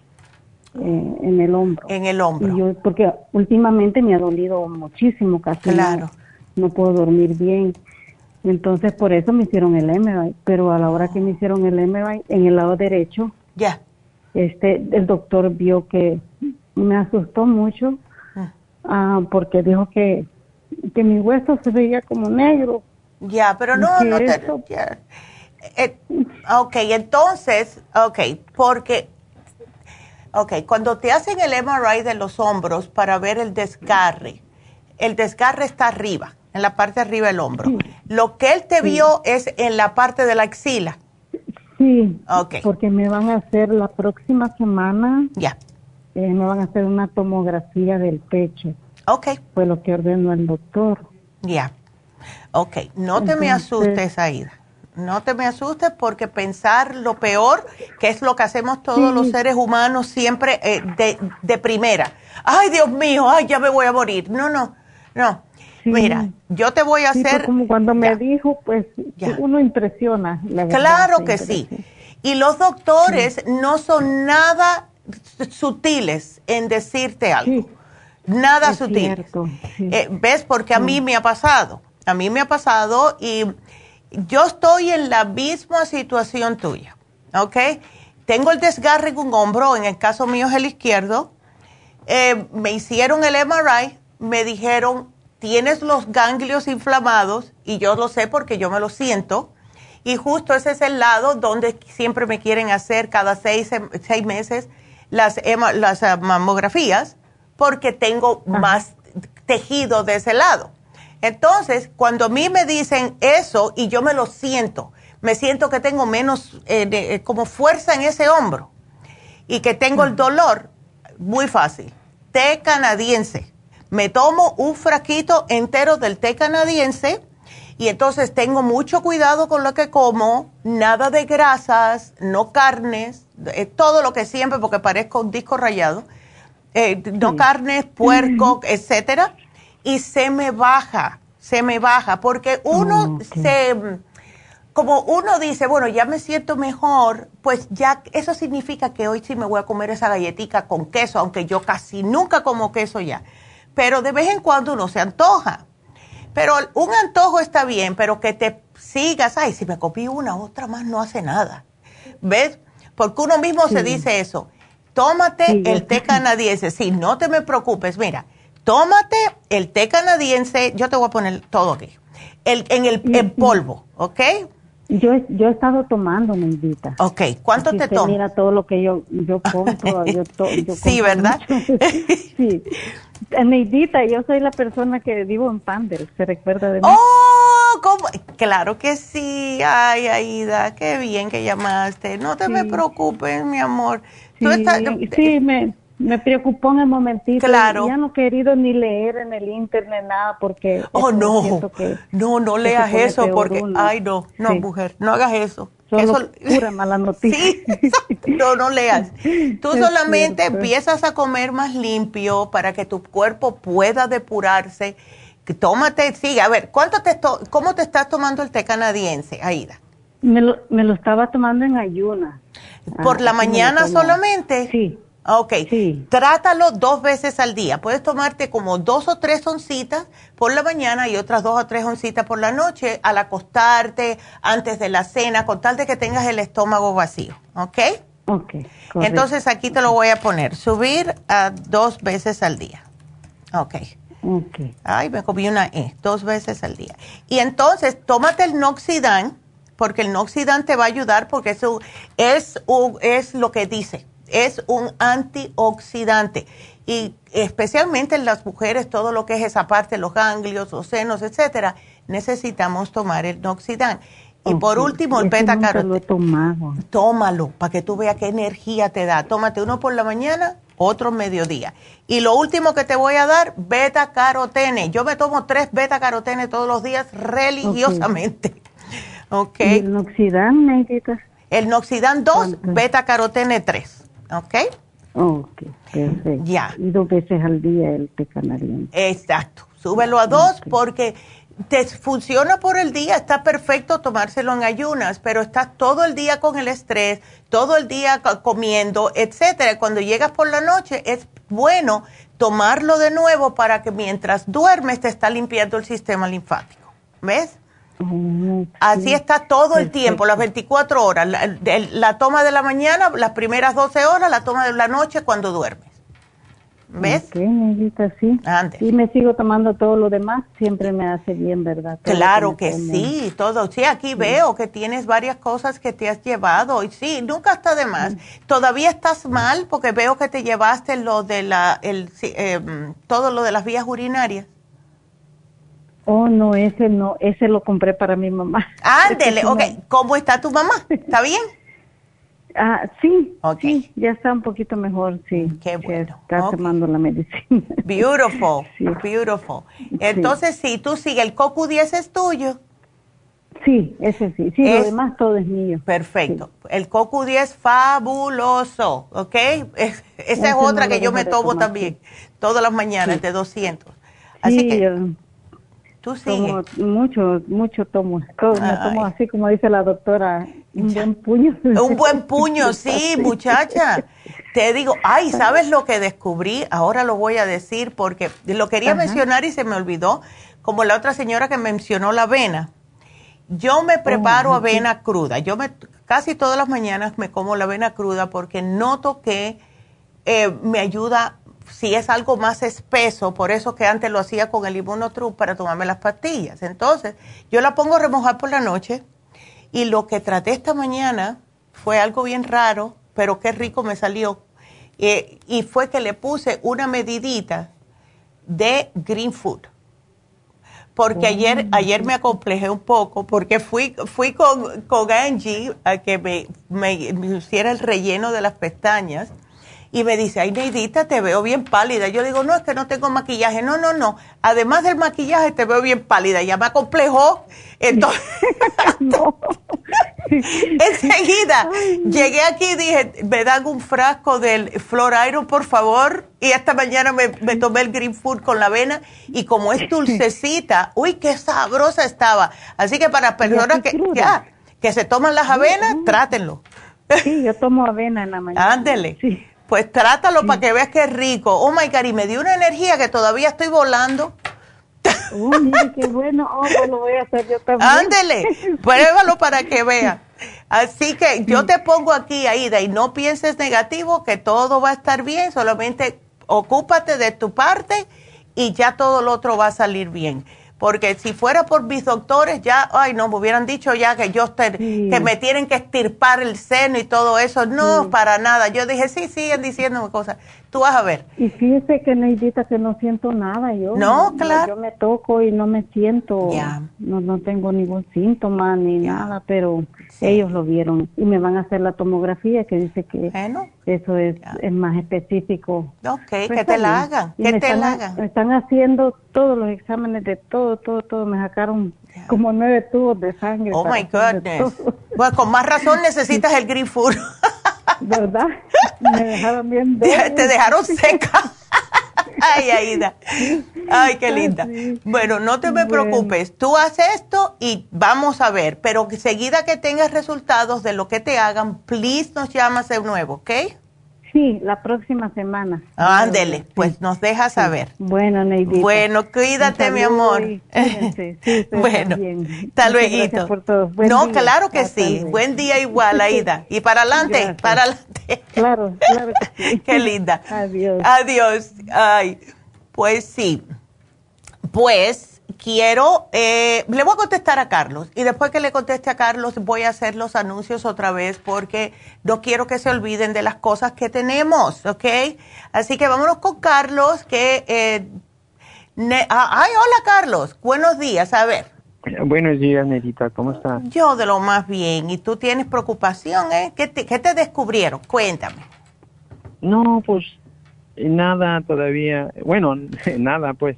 eh, en el hombro. En el hombro. yo, porque últimamente me ha dolido muchísimo, casi claro. no, puedo dormir bien. Entonces por eso me hicieron el MRI, pero a la hora que me hicieron el MRI en el lado derecho, ya. Este, el doctor vio que me asustó mucho ah. Ah, porque dijo que, que mi hueso se veía como negro. Ya, pero no, no te... Eh, ok, entonces, ok, porque Ok, cuando te hacen el MRI de los hombros para ver el desgarre, el desgarre está arriba, en la parte de arriba del hombro. Lo que él te vio es en la parte de la axila. Sí, okay. porque me van a hacer la próxima semana. Ya. Eh, me van a hacer una tomografía del pecho. Ok. Fue lo que ordenó el doctor. Ya. Ok, no te me asustes, Aida no te me asustes porque pensar lo peor, que es lo que hacemos todos los seres humanos siempre eh, de, de, primera. Ay, Dios mío, ay, ya me voy a morir. No, no, no. Mira, yo te voy a hacer... como cuando me dijo, pues uno impresiona. La claro que sí. Y los doctores no son nada sutiles en decirte algo. Nada sutil. Eh, ¿Ves? Porque a mí me ha pasado. A mí me ha pasado y yo estoy en la misma situación tuya, ¿ok? Tengo el desgarre en un hombro, en el caso mío es el izquierdo. Eh, me hicieron el MRI, me dijeron, tienes los ganglios inflamados, y yo lo sé porque yo me lo siento. Y justo ese es el lado donde siempre me quieren hacer cada seis, seis meses las, las mamografías, porque tengo más tejido de ese lado. Entonces, cuando a mí me dicen eso y yo me lo siento, me siento que tengo menos eh, eh, como fuerza en ese hombro y que tengo el dolor, muy fácil. Té canadiense. Me tomo un fraquito entero del té canadiense y entonces tengo mucho cuidado con lo que como, nada de grasas, no carnes, eh, todo lo que siempre, porque parezco un disco rayado, no carnes, puerco, etcétera y se me baja, se me baja, porque uno se, como uno dice, bueno, ya me siento mejor, pues ya eso significa que hoy sí me voy a comer esa galletita con queso, aunque yo casi nunca como queso ya. Pero de vez en cuando uno se antoja. Pero un antojo está bien, pero que te sigas, ay, si me comí una, otra más no hace nada. ¿Ves? Porque uno mismo se dice eso. Tómate el té canadiense. Sí, no te me preocupes. Mira, tómate el té canadiense. Yo te voy a poner todo aquí. El, en el polvo, ¿ok? Yo, yo he estado tomando, Neidita. Ok, ¿cuánto te tomas? Mira todo lo que yo, yo compro. yo, sí, ¿verdad? sí. Neidita, yo soy la persona que vivo en Pander, ¿se recuerda de mí? ¡Oh! ¿cómo? Claro que sí. Ay, Aida, qué bien que llamaste. No te me preocupes, mi amor. Sí, sí me, me preocupó en el momentito. Claro. Ya no he querido ni leer en el internet nada porque... Oh, no. no, no leas eso porque... Ay, no, no, mujer, no hagas eso. eso, pura mala noticia. no, no leas. Tú solamente empiezas a comer más limpio para que tu cuerpo pueda depurarse. Tómate, sigue. A ver, ¿cuánto te ¿cómo te estás tomando el té canadiense, Aida? Me lo, me lo estaba tomando en ayuna. ¿Por ah, la mañana solamente? Sí. Ok, trátalo dos veces al día. Puedes tomarte como dos o tres oncitas por la mañana y otras dos o tres oncitas por la noche al acostarte, antes de la cena, con tal de que tengas el estómago vacío. ¿Ok? Ok. Entonces aquí te lo voy a poner. Subir a dos veces al día. Ok. Ok. Ay, me comí una E, dos veces al día. Y entonces, tómate el Noxidan, porque el Noxidan te va a ayudar porque eso es, es lo que dice es un antioxidante y especialmente en las mujeres, todo lo que es esa parte, los ganglios, los senos, etcétera, necesitamos tomar el noxidán. Y por último, el beta caroteno. Tómalo para que tú veas qué energía te da. Tómate uno por la mañana, otro mediodía. Y lo último que te voy a dar, beta carotene. Yo me tomo tres beta carotene todos los días religiosamente. Okay. el noxidán, necesitas? El noxidán 2, beta carotene 3. ¿Ok? Ok, perfecto. Ya. Y dos veces al día el té canadiense. Exacto. Súbelo a dos porque te funciona por el día, está perfecto tomárselo en ayunas, pero estás todo el día con el estrés, todo el día comiendo, etcétera. Cuando llegas por la noche es bueno tomarlo de nuevo para que mientras duermes te está limpiando el sistema linfático. ¿Ves? Así está todo el tiempo, las 24 horas. La, toma de la mañana, las primeras 12 horas, la toma de la noche cuando duermes. ¿Ves? sí. Y me sigo tomando todo lo demás, siempre me hace bien, ¿verdad? claro que, sí, todo. Sí, aquí veo que tienes varias cosas que te has llevado. Y sí, nunca está de más. Todavía estás mal porque veo que te llevaste lo de la, el, em, todo lo de las vías urinarias. Oh, no, ese no, ese lo compré para mi mamá. Ándele, ok. ¿Cómo está tu mamá? ¿Está bien? Ah, sí, sí, ya está un poquito mejor, sí. Qué bueno. Está tomando la medicina. Beautiful, beautiful. Entonces, sí, tú sigue, el CoQ10 es tuyo. Sí, ese sí, sí, lo demás todo es mío. Perfecto. El CoQ10 fabuloso, ¿ok? esa es otra que yo me tomo también, todas las mañanas, de 200. Así que... Tú Tomo mucho, mucho tomo. Todo, me tomo así como dice la doctora, un buen puño. Un buen puño, sí, muchacha. Te digo, ay, ¿sabes lo que descubrí? Ahora lo voy a decir porque lo quería mencionar y se me olvidó, como la otra señora que mencionó la avena. Yo me preparo avena cruda. Yo me casi todas las mañanas me como la avena cruda porque noto que eh, me ayuda si es algo más espeso, por eso que antes lo hacía con el Immunotrup para tomarme las pastillas. Entonces, yo la pongo a remojar por la noche y lo que traté esta mañana fue algo bien raro, pero qué rico me salió. Eh, y fue que le puse una medidita de green food. Porque ayer, oh. ayer me acomplejé un poco, porque fui, fui con, con Angie a que me, me hiciera el relleno de las pestañas y me dice, ay Neidita, te veo bien pálida. Yo digo, no, es que no tengo maquillaje. No, no, no. Además del maquillaje, te veo bien pálida. Ya me acomplejó. Entonces, enseguida llegué aquí y dije, me dan un frasco del Flor Iron, por favor. Y esta mañana me, tomé el Green Food con la avena. Y como es dulcecita, uy, qué sabrosa estaba. Así que para personas que, ya, que se toman las avenas, trátenlo. Sí, yo tomo avena en la mañana. Ándele. Sí. Pues trátalo para que veas que es rico. Oh my God, y me dio una energía que todavía estoy volando. Oh, mire qué bueno. Oh, pues lo voy a hacer yo también. Ándele, pruébalo para que vea. Así que yo te pongo aquí, Aida, y no pienses negativo, que todo va a estar bien, solamente ocúpate de tu parte y ya todo lo otro va a salir bien porque si fuera por mis doctores ya, ay, no, me hubieran dicho ya que yo que me tienen que estirpar el seno y todo eso. No, para nada. Yo dije, sí, siguen diciéndome cosas. Tú vas a ver. Y fíjese que Neidita que no siento nada yo. No, claro. Yo me toco y no me siento, no, no tengo ningún síntoma ni nada, pero ellos lo vieron y me van a hacer la tomografía que dice que eso es, es, más específico. Ok, pues que te la hagan, que te la hagan. Me están haciendo todos los exámenes de todo, todo, todo. Me sacaron como nueve tubos de sangre. Oh my goodness. Pues con más razón necesitas el Green Food. ¿Verdad? Me dejaron bien Te dejaron seca. Ay, Aida. Ay, qué linda. Bueno, no te me preocupes. Tú haces esto y vamos a ver. Pero seguida que tengas resultados de lo que te hagan, please nos llamas de nuevo, ¿ok? Sí, la próxima semana. Ándele, pues nos deja saber. Bueno, Neidita. Bueno, cuídate, mi amor. bueno, hasta luego. No, claro que sí. Buen día igual, Aida. Y para adelante, para adelante. Claro, claro que sí. Qué linda. Adiós. Adiós. Ay, pues sí. Pues quiero, eh, le voy a contestar a Carlos y después que le conteste a Carlos voy a hacer los anuncios otra vez porque no quiero que se olviden de las cosas que tenemos, ¿ok? Así que vámonos con Carlos que... Eh, ah, ay, hola Carlos, buenos días, a ver. Buenos días, Nerita, ¿cómo estás? Yo de lo más bien, y tú tienes preocupación, ¿eh? ¿Qué te, qué te descubrieron? Cuéntame. No, pues nada todavía, bueno, nada, pues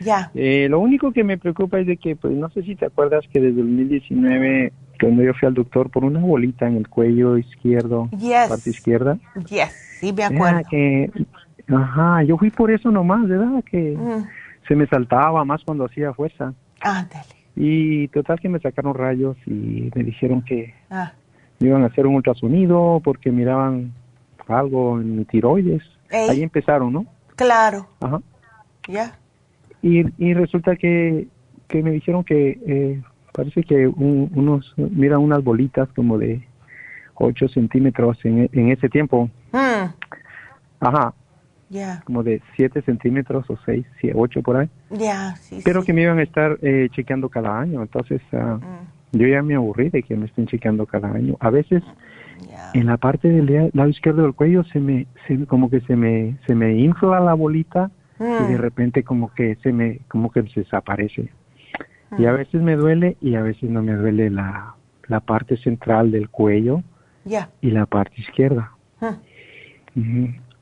ya. Eh, lo único que me preocupa es de que, pues no sé si te acuerdas que desde 2019, cuando yo fui al doctor por una bolita en el cuello izquierdo, parte izquierda. Yes, sí me acuerdo. Que, ajá, yo fui por eso nomás, ¿verdad? Que mm. se me saltaba más cuando hacía fuerza. Ándale. Y total que me sacaron rayos y me dijeron que ah. me iban a hacer un ultrasonido porque miraban algo en mi tiroides. Ahí empezaron, ¿no? Claro. Ajá. Ya. Y, y resulta que, que me dijeron que eh, parece que unos, mira, unas bolitas como de 8 centímetros en, en ese tiempo. Hmm. Ajá. Ya. Como de 7 centímetros o 6, 8 por ahí. Ya, sí. Pero que me iban a estar eh, chequeando cada año. Entonces, uh, yo ya me aburrí de que me estén chequeando cada año. A veces, en la parte del lado izquierdo del cuello, se me, se, como que se me, se me infla la bolita y de mm. repente como que se me como que se desaparece. Y a mm. veces me duele y a veces no me duele la, la parte central del cuello y la parte izquierda.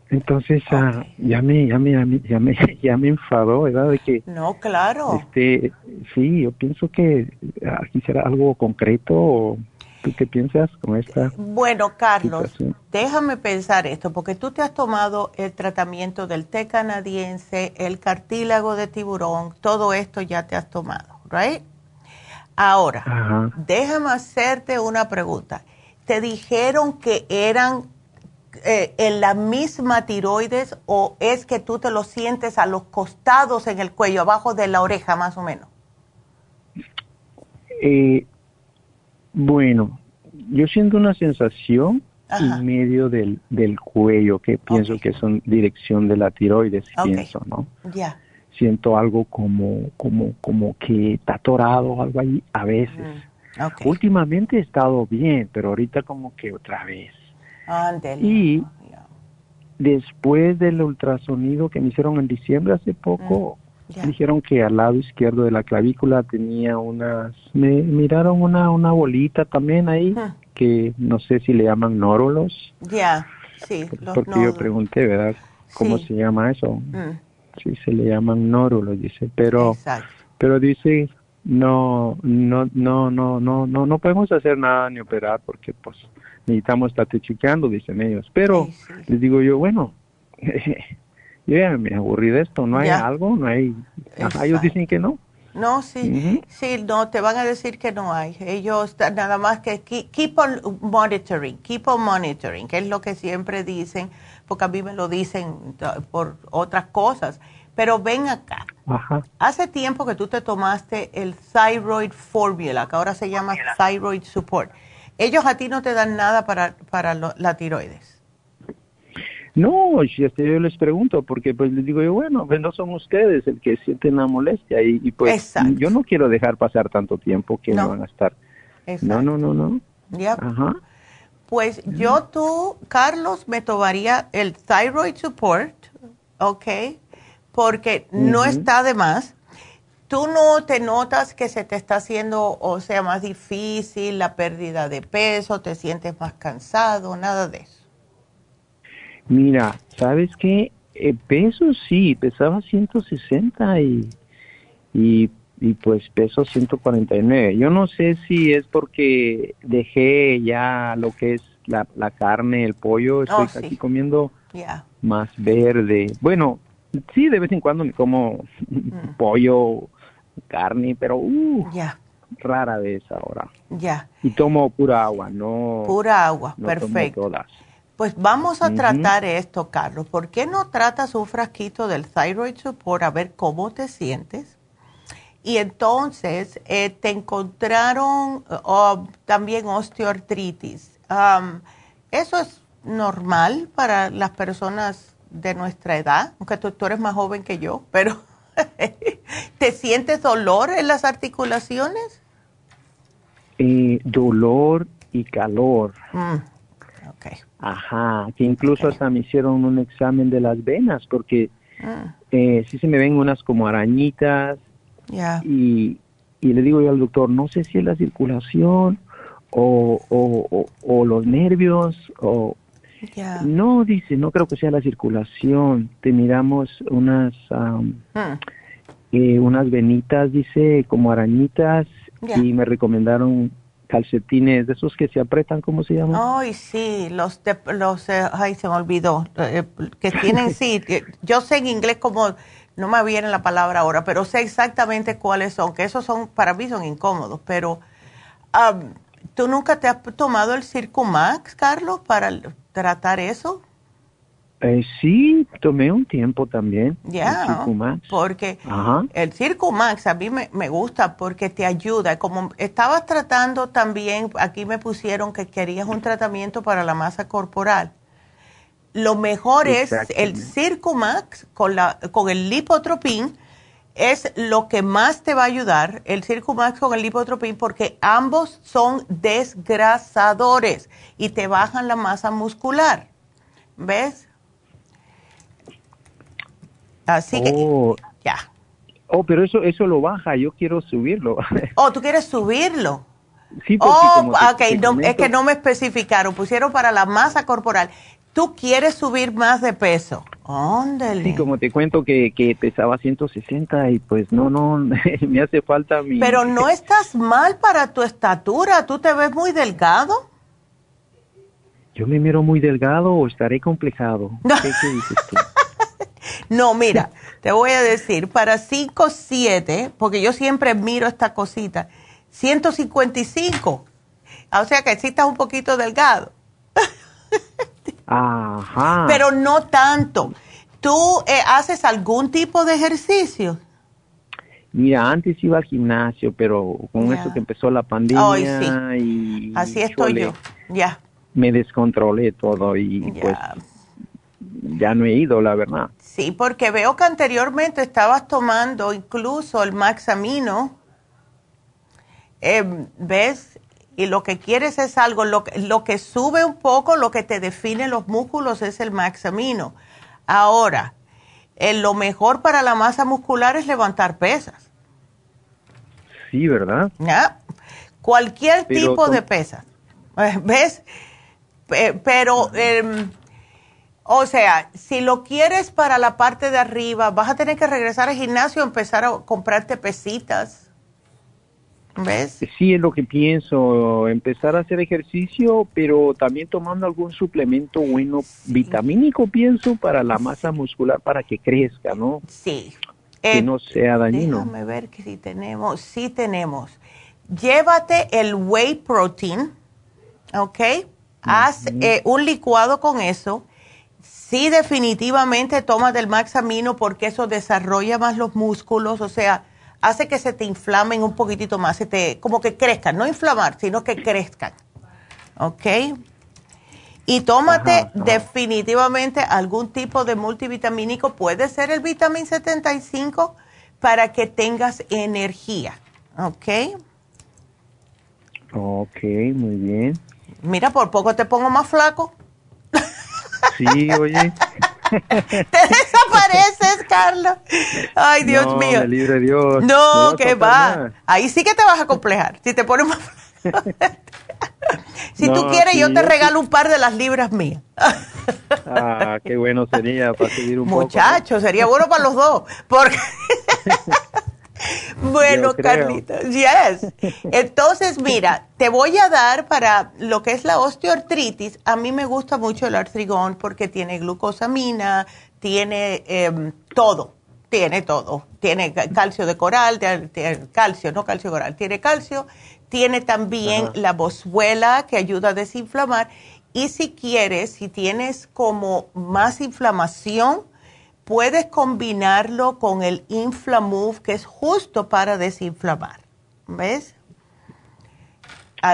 Entonces ah, ya me ya me ya me ya me enfadó verdad de que no claro. este sí yo pienso que ah, quisiera algo concreto o qué piensas con esta? Bueno, Carlos, déjame pensar esto, porque tú te has tomado el tratamiento del té canadiense, el cartílago de tiburón, todo esto ya te has tomado, ¿right? Ahora, déjame hacerte una pregunta. ¿Te dijeron que eran eh, en la misma tiroides o es que tú te lo sientes a los costados en el cuello, abajo de la oreja más o menos? Eh, bueno, yo siento una sensación en medio del, del cuello que pienso que son dirección de la tiroides, pienso, ¿no? Ya. Siento algo como, como, como que está atorado algo ahí a veces. Mm, Últimamente he estado bien, pero ahorita como que otra vez. Y después del ultrasonido que me hicieron en diciembre hace poco, mm. Dijeron que al lado izquierdo de la clavícula tenía unas, me miraron una, una bolita también ahí, que no sé si le llaman nórulos. Ya, sí. Porque yo pregunté, ¿verdad? ¿Cómo se llama eso? Mm. Sí, se le llaman nórulos, dice, pero, pero dice, no, no, no, no, no, no, no podemos hacer nada ni operar porque pues necesitamos estar chequeando, dicen ellos. Pero les digo yo, bueno, yo ya me aburrí de esto, no hay algo, no hay... ellos dicen que no. No, sí, sí, no, te van a decir que no hay. Ellos nada más que keep, on monitoring, keep on monitoring, que es lo que siempre dicen, porque a mí me lo dicen por otras cosas. Pero ven acá. Hace tiempo que tú te tomaste el Thyroid Formula, que ahora se llama Thyroid Support. Ellos a ti no te dan nada para, para la tiroides. No, yo les pregunto, porque pues les digo yo, bueno, pues no son ustedes el que sienten la molestia y, pues yo no quiero dejar pasar tanto tiempo que no van a estar. No, no, no, no. Ajá. Pues yo tú, Carlos, me tomaría el Thyroid Support, ¿ok? Porque no está de más. Tú no te notas que se te está haciendo, o sea, más difícil la pérdida de peso, te sientes más cansado, nada de eso. Mira, ¿sabes qué? Eh, peso sí, pesaba 160 y, y, y pues peso 149. Yo no sé si es porque dejé ya lo que es la, la carne, el pollo, estoy oh, aquí comiendo más verde. Bueno, sí, de vez en cuando me como mm. pollo, carne, pero uh, rara vez ahora. Ya. Y tomo pura agua, no. Pura agua, perfecto. todas. Pues vamos a tratar esto, Carlos. ¿Por qué no tratas un frasquito del Thyroid Support a ver cómo te sientes? Y entonces eh, te encontraron uh, también osteoartritis. eso es normal para las personas de nuestra edad, aunque tú, eres más joven que yo, pero ¿te sientes dolor en las articulaciones? Eh, dolor y calor. Mm. Ajá, que incluso hasta me hicieron un examen de las venas porque ah. eh, sí se me ven unas como arañitas y, y, le digo yo al doctor, no sé si es la circulación o, o, o, los nervios o... No, dice, no creo que sea la circulación. Te miramos unas, hmm. eh, unas venitas, dice, como arañitas y me recomendaron calcetines de esos que se apretan, ¿cómo se llaman? Ay, sí, los, de, los eh, ay, se me olvidó, eh, que tienen, sí, yo sé en inglés como, no me viene la palabra ahora, pero sé exactamente cuáles son, que esos son, para mí son incómodos, pero ¿tú nunca te has tomado el Circumax, Carlos, para tratar eso? Eh, sí, tomé un tiempo también. Ya, porque el Circumax a mí me, me, gusta porque te ayuda. Como estabas tratando también, aquí me pusieron que querías un tratamiento para la masa corporal. Lo mejor es el Circumax con, la, con el lipotropín, es lo que más te va a ayudar, el Circumax con el lipotropín, porque ambos son desgrasadores y te bajan la masa muscular. ¿Ves? Así que, oh. ya. Oh, pero eso, eso lo baja, yo quiero subirlo. oh, ¿tú quieres subirlo? Sí, porque oh, ok, es que no me especificaron, pusieron para la masa corporal. ¿Tú quieres subir más de peso? Óndale. Sí, como te cuento que, que pesaba 160 y pues no, no, me hace falta mi... Pero no estás mal para tu estatura, ¿tú te ves muy delgado? Yo me miro muy delgado o estaré complejado. ¿Qué, qué dices tú? No, mira, te voy a decir, para 5, 7, porque yo siempre miro esta cosita, 155. O sea que sí estás un poquito delgado. Ajá. Pero no tanto. ¿Tú eh, haces algún tipo de ejercicio? Mira, antes iba al gimnasio, pero con eso que empezó la pandemia y... Así estoy yo, ya. Me descontrolé todo y pues ya no he ido, la verdad. Sí, porque veo que anteriormente estabas tomando incluso el Maxamino, eh, ¿ves? Y lo que quieres es algo, lo, lo que sube un poco, lo que te define los músculos es el Maxamino. Ahora, eh, lo mejor para la masa muscular es levantar pesas. Sí, ¿verdad? ¿Ya? Cualquier tipo de pesas. ¿Ves? Pero... Em, o sea, si lo quieres para la parte de arriba, vas a tener que regresar al gimnasio y empezar a comprarte pesitas. ¿Ves? Sí, es lo que pienso, empezar a hacer ejercicio, pero también tomando algún suplemento bueno, vitamínico, pienso, para la masa muscular, para que crezca, ¿no? Sí, que no sea dañino. Déjame ver que si tenemos, sí tenemos. Llévate el whey protein, ¿ok? Haz eh, un licuado con eso. Sí, definitivamente toma del Maxamino porque eso desarrolla más los músculos, o sea, hace que se te inflamen un poquitito más, se te, como que crezcan, no inflamar, sino que crezcan. ¿Ok? Y tómate definitivamente algún tipo de multivitamínico, puede ser el vitamin 75 para que tengas energía. ¿Ok? Ok, muy bien. Mira, por poco te pongo más flaco. Sí, oye. Te desapareces, Carlos. Ay, Dios no, mío. Me libre Dios. No, que va. Ahí sí que te vas a complejar. Si te pones más. si tú quieres, yo te regalo un par de las libras mías. ah, qué bueno sería para seguir un Muchacho, sería bueno para los dos. Porque. Bueno, Carlita, yes. Entonces, mira, te voy a dar para lo que es la osteoartritis. A mí me gusta mucho el artrigón porque tiene glucosamina, tiene em, todo, tiene todo. Tiene calcio de coral, tiene, calcio, no calcio coral, tiene calcio, tiene también la boswellia que ayuda a desinflamar. Y si quieres, si tienes como más inflamación, puedes combinarlo con el Inflamove, que es justo para desinflamar. ¿Ves?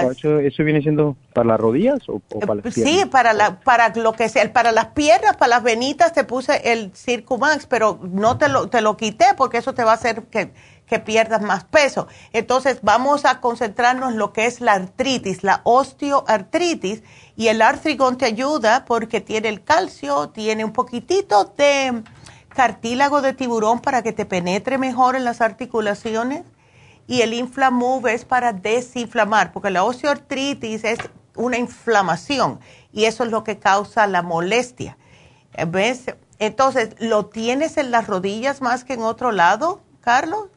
Eso, ¿Eso, viene siendo para las rodillas o, para las piernas? Sí, para, la, para lo que sea. Para las piernas, para las venitas te puse el Circumax, pero no te lo, te lo quité porque eso te va a hacer que, que pierdas más peso. Entonces vamos a concentrarnos en lo que es la artritis, la osteoartritis. Y el artrigón te ayuda porque tiene el calcio, tiene un poquitito de cartílago de tiburón para que te penetre mejor en las articulaciones y el Inflamove es para desinflamar, porque la osteoartritis es una inflamación y eso es lo que causa la molestia. ¿Ves? Entonces, ¿lo tienes en las rodillas más que en otro lado, Carlos?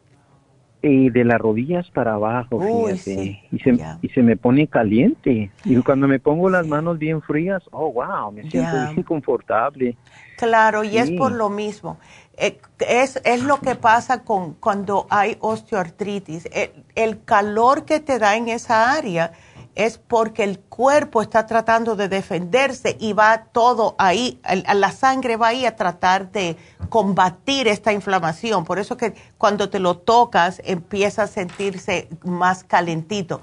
Y de las rodillas para abajo, fíjate. y, se, y se me pone caliente. Y cuando me pongo las manos bien frías, oh, wow, me siento bien confortable. Claro, y es por lo mismo. Eh, es, es, lo que pasa con cuando hay osteoartritis. El, calor que te da en esa área es porque el cuerpo está tratando de defenderse y va todo ahí, la sangre va ahí a tratar de combatir esta inflamación. Por eso que cuando te lo tocas empieza a sentirse más calentito.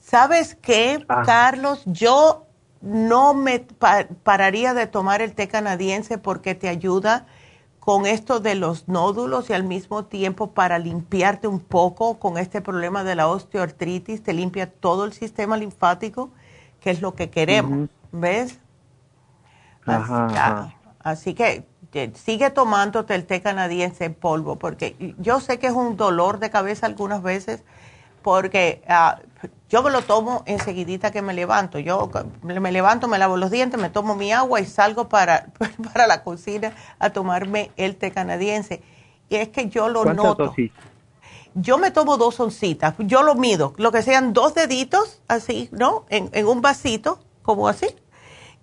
¿Sabes qué, ah. Carlos? Yo no me pararía de tomar el té canadiense porque te ayuda con esto de los nódulos y al mismo tiempo para limpiarte un poco con este problema de la osteoartritis, te limpia todo el sistema linfático, que es lo que queremos, ¿ves? Así, que sigue tomándote el té canadiense en polvo, porque yo sé que es un dolor de cabeza algunas veces, porque ah, yo me lo tomo enseguidita que me levanto. Yo me levanto, me lavo los dientes, me tomo mi agua y salgo para, para la cocina a tomarme el té canadiense. Y es que yo lo noto. Yo me tomo dos oncitas, yo lo mido, lo que sean dos deditos, así, ¿no? En, en un vasito, como así.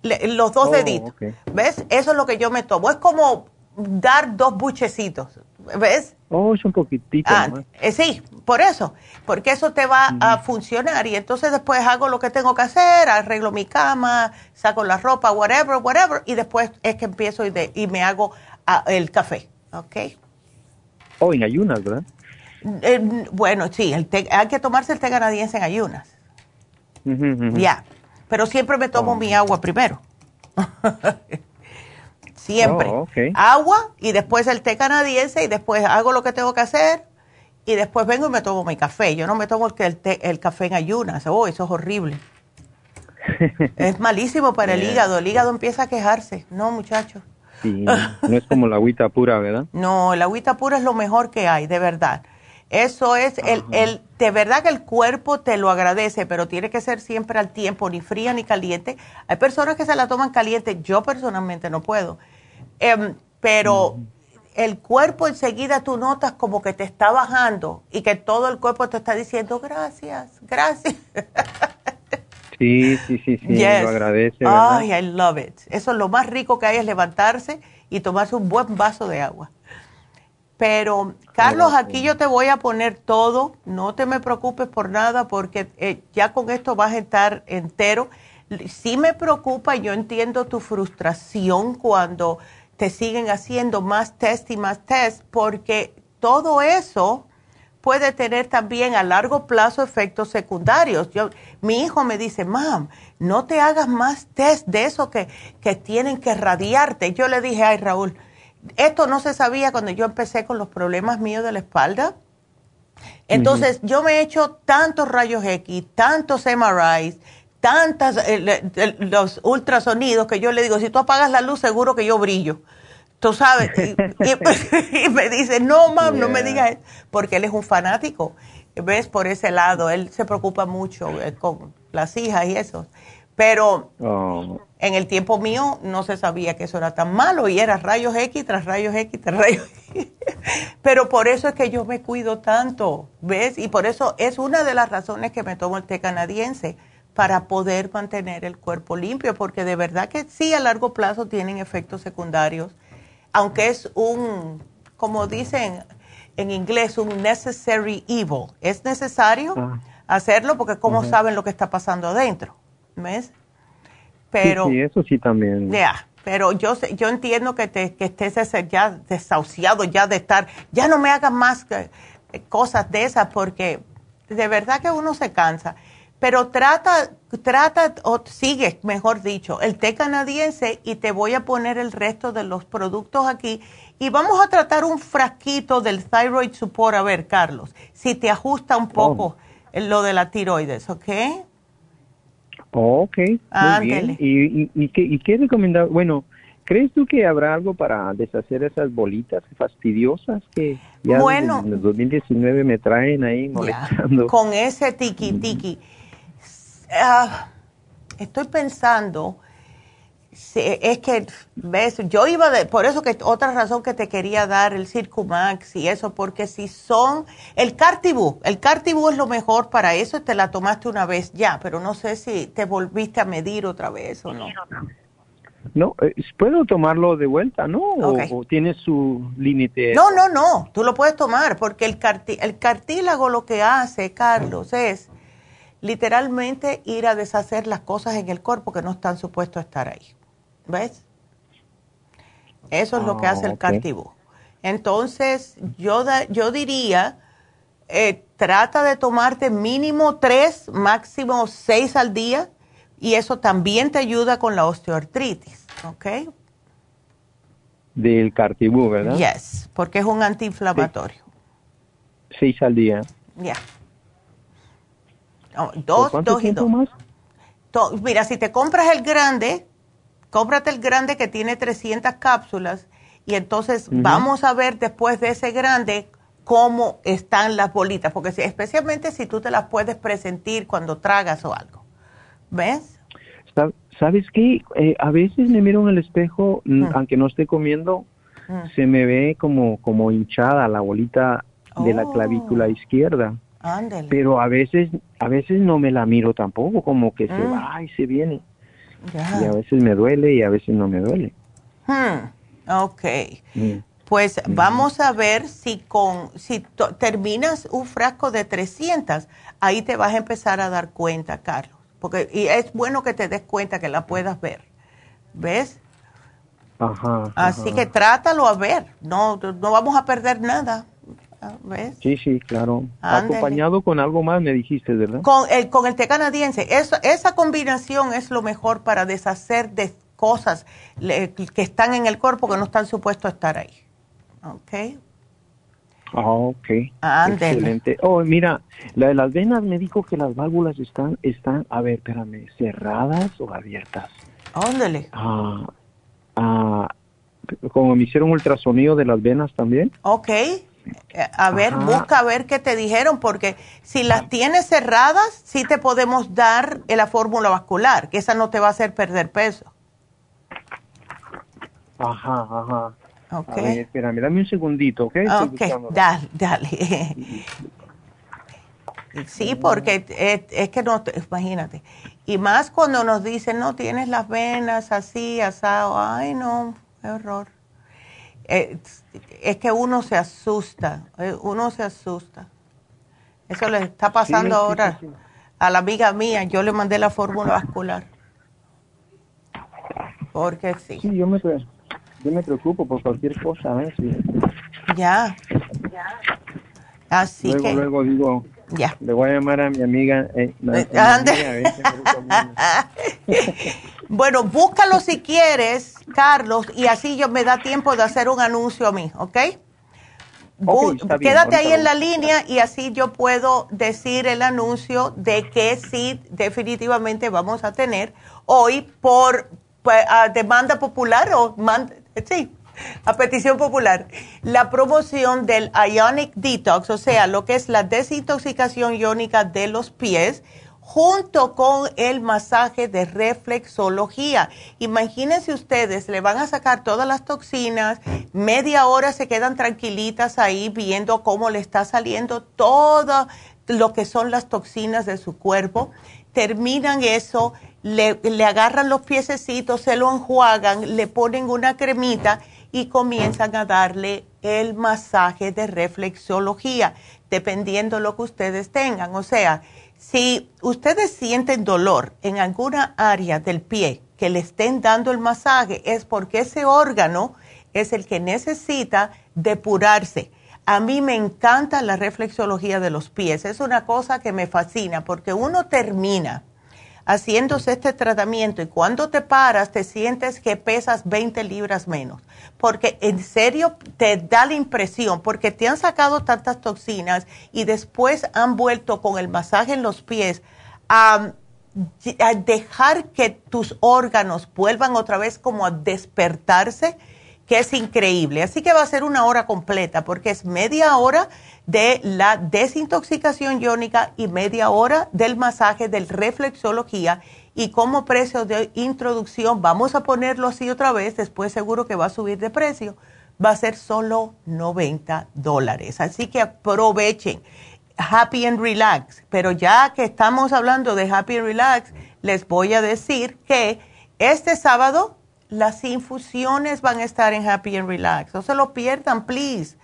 los dos oh, deditos. ¿Ves? Eso es lo que yo me tomo. Es como dar dos buchecitos. ¿Ves? Oh, es un poquitito. Ah, eh, sí, por eso, porque eso te va a funcionar y entonces después hago lo que tengo que hacer, arreglo mi cama, saco la ropa, whatever, whatever, y después es que empiezo y, de, y me hago ah, el café, ¿ok? Oh, en ayunas, ¿verdad? Eh, bueno, sí, el hay que tomarse el té canadiense en ayunas. Ya, pero siempre me tomo oh. mi agua primero. Siempre. Oh, Agua y después el té canadiense y después hago lo que tengo que hacer y después vengo y me tomo mi café. Yo no me tomo el, el café en ayunas. Oh, eso es horrible. es malísimo para el hígado. El hígado empieza a quejarse. No, muchachos. Sí, no es como la agüita pura, ¿verdad? No, la agüita pura es lo mejor que hay, de verdad. Eso es, el, el, de verdad que el cuerpo te lo agradece, pero tiene que ser siempre al tiempo, ni fría ni caliente. Hay personas que se la toman caliente, yo personalmente no puedo. Em, pero el cuerpo enseguida tú notas como que te está bajando y que todo el cuerpo te está diciendo gracias, gracias. Sí, sí, sí, sí, lo agradece. Ay, I love it. Eso es lo más rico que hay es levantarse y tomarse un buen vaso de agua. Pero, Carlos, aquí yo te voy a poner todo. No te me preocupes por nada porque eh, ya con esto vas a estar entero. Sí me preocupa, yo entiendo tu frustración cuando te siguen haciendo más test y más test porque todo eso puede tener también a largo plazo efectos secundarios. Yo, mi hijo me dice, mam, no te hagas más test de eso que, que tienen que radiarte. Yo le dije, ay Raúl, esto no se sabía cuando yo empecé con los problemas míos de la espalda. Entonces, yo me he hecho tantos rayos X, tantos MRIs, tantos eh, los ultrasonidos que yo le digo, si tú apagas la luz, seguro que yo brillo. Tú sabes, y, me dice, no, mam, no me digas, porque él es un fanático. ¿Ves? Por ese lado, él se preocupa mucho eh, con las hijas y eso. Pero oh. en el tiempo mío no se sabía que eso era tan malo y era rayos X tras rayos X tras rayos X. Pero por eso es que yo me cuido tanto, ¿ves? Y por eso es una de las razones que me tomo el té canadiense, para poder mantener el cuerpo limpio, porque de verdad que sí a largo plazo tienen efectos secundarios aunque es un, como dicen en inglés, un necessary evil. Es necesario ah. hacerlo porque cómo saben lo que está pasando adentro, ¿ves? Pero, sí, eso sí también. Ya, pero yo yo entiendo que, te, que estés ya desahuciado ya de estar, ya no me hagas más eh, cosas de esas porque de verdad que uno se cansa pero trata, trata, o sigue, mejor dicho, el té canadiense y te voy a poner el resto de los productos aquí. Y vamos a tratar un frasquito del Thyroid Support. A ver, Carlos, si te ajusta un poco oh. lo de la tiroides, ¿ok? ok, muy bien. ¿Y, y, qué, y qué recomendado? Bueno, ¿crees tú que habrá algo para deshacer esas bolitas fastidiosas que ya bueno, en el 2019 me traen ahí molestando? con ese tiki tiki. Ah, estoy pensando, es que, ves, yo iba de, por eso que otra razón que te quería dar el Circumax y eso, porque si son, el Cartibú, el Cartibú es lo mejor para eso, te la tomaste una vez ya, pero no sé si te volviste a medir otra vez o no. No, eh, puedo tomarlo de vuelta, ¿no? O, tiene su límite. No, no, no, tú lo puedes tomar porque el, el cartílago lo que hace, Carlos, es literalmente ir a deshacer las cosas en el cuerpo que no están supuestos a estar ahí. ¿Ves? Eso es lo que hace el ah, Entonces, yo, yo diría, eh, trata de tomarte mínimo tres, máximo seis al día, y eso también te ayuda con la osteoartritis, ¿ok? Del cartibú, ¿verdad? Yes, porque es un antiinflamatorio. Seis al día. Ya dos, dos y dos. Más? mira, si te compras el grande, cómprate el grande que tiene 300 cápsulas y entonces vamos a ver después de ese grande cómo están las bolitas, porque si, especialmente si tú te las puedes presentir cuando tragas o algo. ¿Ves? ¿Sabes qué? Eh, a veces me miro en el espejo, mm. aunque no esté comiendo, mm. se me ve como, como hinchada la bolita de la clavícula oh. Pero a veces, a veces no me la miro tampoco, como que se mm. va y se viene. Y a veces me duele y a veces no me duele. Hmm. Ok. Mm. Pues vamos a ver si con si terminas un frasco de 300, ahí te vas a empezar a dar cuenta, Carlos. Porque y es bueno que te des cuenta que la puedas ver. ¿Ves? Ajá, Así que trátalo a ver. No, no vamos a perder nada. Sí, sí, claro. Acompañado con algo más, me dijiste, ¿verdad? Con el, con el té canadiense. esa combinación es lo mejor para deshacer de cosas que están en el cuerpo que no están supuestos a estar ahí. ¿Ok? Ah, ok. Excelente. Oh, mira, la de las venas me dijo que las válvulas están, están, a ver, espérame, cerradas o abiertas. Ándale. Ah, ah, como me hicieron ultrasonido de las venas también. Ok. A ver, busca a ver qué te dijeron, porque si las tienes cerradas, sí te podemos dar la fórmula vascular, que esa no te va a hacer perder peso. Ajá, ajá. Ok. A ver, espérame, dame un segundito, ¿ok? Ok, dale, dale. Sí, porque es, que no, imagínate. Y más cuando nos dicen, no, tienes las venas así, asado. Ay, no, qué horror. Eh, es que uno se asusta, eh, uno se asusta. Eso le está pasando ahora a la amiga mía. Yo le mandé la fórmula vascular. Porque sí. Sí, yo me, yo me preocupo por cualquier cosa. ¿eh? Ya. Así luego, que. Luego digo, ya. Le voy a llamar a mi amiga. Eh, bueno, búscalo si quieres, Carlos, y así yo me da tiempo de hacer un anuncio a mí, ¿ok? quédate ahí en la línea y así yo puedo decir el anuncio de que sí, definitivamente vamos a tener hoy por, pues, demanda popular o sí, a petición popular, la promoción del Ionic Detox, o sea, lo que es la desintoxicación iónica de los pies, junto con el masaje de reflexología. Imagínense ustedes, le van a sacar todas las toxinas, media hora se quedan tranquilitas ahí viendo cómo le está saliendo todo lo que son las toxinas de su cuerpo. Terminan eso, le, agarran los piececitos, se lo enjuagan, le ponen una cremita y comienzan a darle el masaje de reflexología, dependiendo lo que ustedes tengan. O sea, si ustedes sienten dolor en alguna área del pie que le estén dando el masaje, es porque ese órgano es el que necesita depurarse. A mí me encanta la reflexología de los pies, es una cosa que me fascina porque uno termina haciéndose este tratamiento y cuando te paras te sientes que pesas 20 libras menos, porque en serio te da la impresión, porque te han sacado tantas toxinas y después han vuelto con el masaje en los pies a, a dejar que tus órganos vuelvan otra vez como a despertarse que es increíble. Así que va a ser una hora completa porque es media hora de la desintoxicación iónica y media hora del masaje del reflexología. Y como precio de introducción, vamos a ponerlo así otra vez, después seguro que va a subir de precio, va a ser solo 90 dólares. Así que aprovechen. Happy and Relax. Pero ya que estamos hablando de Happy and Relax, les voy a decir que este sábado las infusiones van a estar en Happy and Relax. No se lo pierdan, please.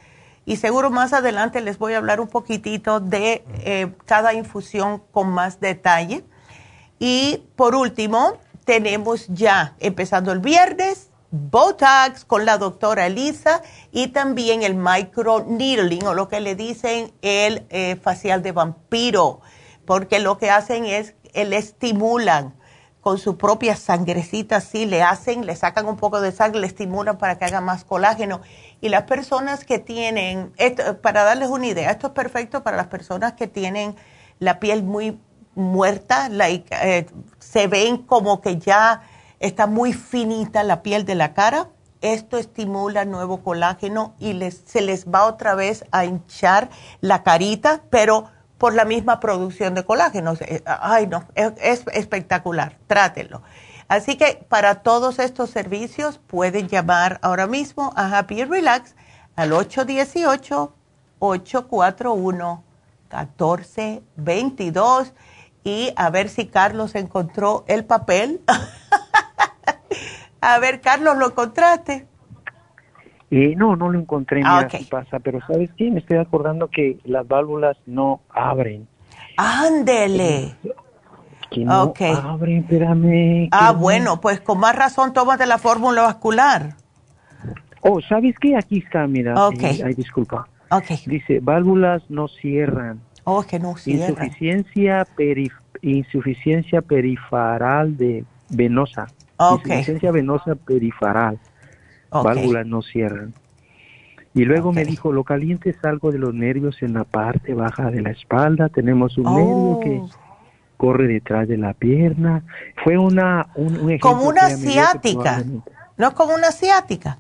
Y seguro más adelante les voy a hablar un poquitito de eh, cada infusión con más detalle. Y por último, tenemos ya, empezando el viernes, Botox con la doctora Elisa y también el micro needling o lo que le dicen el eh, facial de vampiro, porque lo que hacen es, el estimulan con su propia sangrecita, sí, le hacen, le sacan un poco de sangre, le estimulan para que haga más colágeno. Y las personas que tienen, para darles una idea, esto es perfecto para las personas que tienen la piel muy muerta, eh, se ven como que ya está muy finita la piel de la cara. Esto estimula nuevo colágeno y les, se les va otra vez a hinchar la carita, pero por la misma producción de colágeno. Eh, ay, no, es, espectacular, trátenlo. Así que para todos estos servicios pueden llamar ahora mismo a Happy Relax al 818-841-1422 y a ver si Carlos encontró el papel. a ver, Carlos, ¿lo encontraste? Eh, no, no lo encontré, ah, pasa, pero ¿sabes qué? Me estoy acordando que las válvulas no abren. Ándele. Que no abren, espérame. Ah, bueno, pues con más razón tómate la fórmula vascular. Oh, ¿sabes qué? Aquí está, mira. Ok. ay, disculpa. Ok. Dice, válvulas no cierran. Oh, que no cierran. Insuficiencia, insuficiencia periferal de venosa. Okay. Insuficiencia venosa periferal válvulas no cierran. Y luego me dijo, lo caliente es algo de los nervios en la parte baja de la espalda, tenemos un nervio que oh. corre detrás de la pierna. Fue una... Un, como una asiática, ¿no es como una asiática?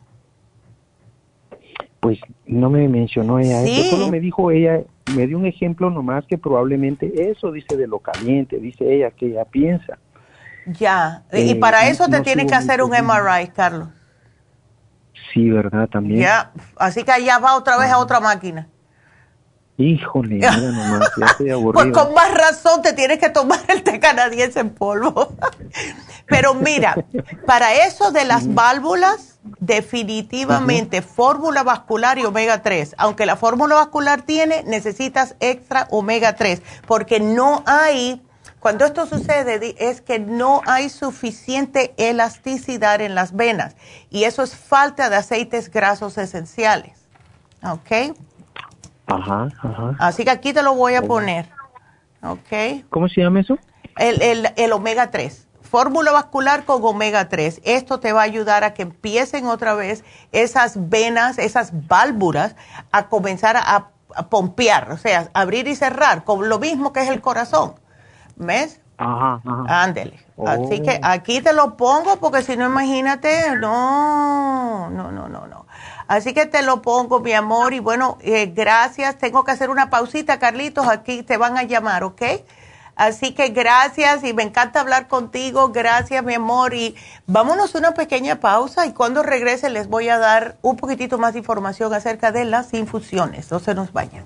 Pues no me mencionó ella eso, solo me dijo ella, me dio un ejemplo nomás que probablemente eso dice de lo caliente, dice ella que ella piensa. Ya, y eh, para eso te tiene que hacer un MRI, Carlos. Sí, ¿verdad? También. Ya, así que allá va otra vez a otra máquina. Híjole, mira nomás, ya estoy aburrido. Pues con más razón te tienes que tomar el té canadiense en polvo. Pero mira, para eso de las válvulas, definitivamente fórmula vascular y omega 3. Aunque la fórmula vascular tiene, necesitas extra omega 3, porque no hay, cuando esto sucede, es que no hay suficiente elasticidad en las venas. Y eso es falta de aceites grasos esenciales. ¿Ok? Ajá, ajá. Así que aquí te lo voy a poner. ¿Ok? ¿Cómo se llama eso? El, el, el omega 3 fórmula vascular con omega 3. Esto te va a ayudar a que empiecen otra vez esas venas, esas válvulas a comenzar a, pompear, o sea, abrir y cerrar, con lo mismo que es el corazón. ¿Ves? Ajá, ajá. Ándele. Así que oh. aquí te lo pongo porque si no, imagínate, no, no, no, no, no. Así que te lo pongo, mi amor, y bueno, eh, gracias. Tengo que hacer una pausita, Carlitos, aquí te van a llamar, ¿ok? Así que gracias y me encanta hablar contigo. Gracias, mi amor. Y vámonos a una pequeña pausa y cuando regrese les voy a dar un poquitito más de información acerca de las infusiones. No se nos vayan.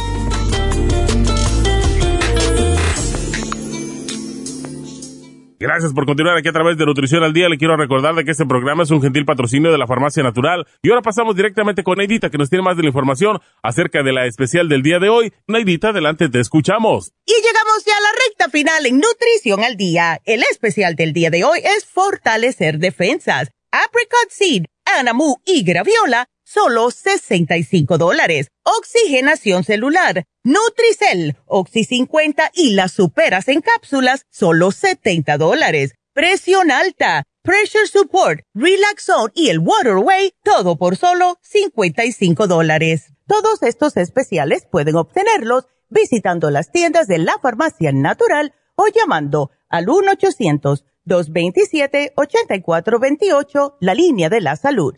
Gracias por continuar aquí a través de Nutrición al Día. Le quiero recordar de que este programa es un gentil patrocinio de la Farmacia Natural. Y ahora pasamos directamente con Neidita, que nos tiene más de la información acerca de la especial del día de hoy. Neidita, adelante, te escuchamos. Y llegamos ya a la recta final en Nutrición al Día. El especial del día de hoy es Fortalecer Defensas. Apricot Seed, Anamu y Graviola solo 65 dólares. Oxigenación celular, Nutricel, Oxy 50 y las superas en cápsulas, solo 70 dólares. Presión alta, Pressure Support, Relaxon y el Waterway, todo por solo 55 dólares. Todos estos especiales pueden obtenerlos visitando las tiendas de la farmacia natural o llamando al 1-800-227-8428, la línea de la salud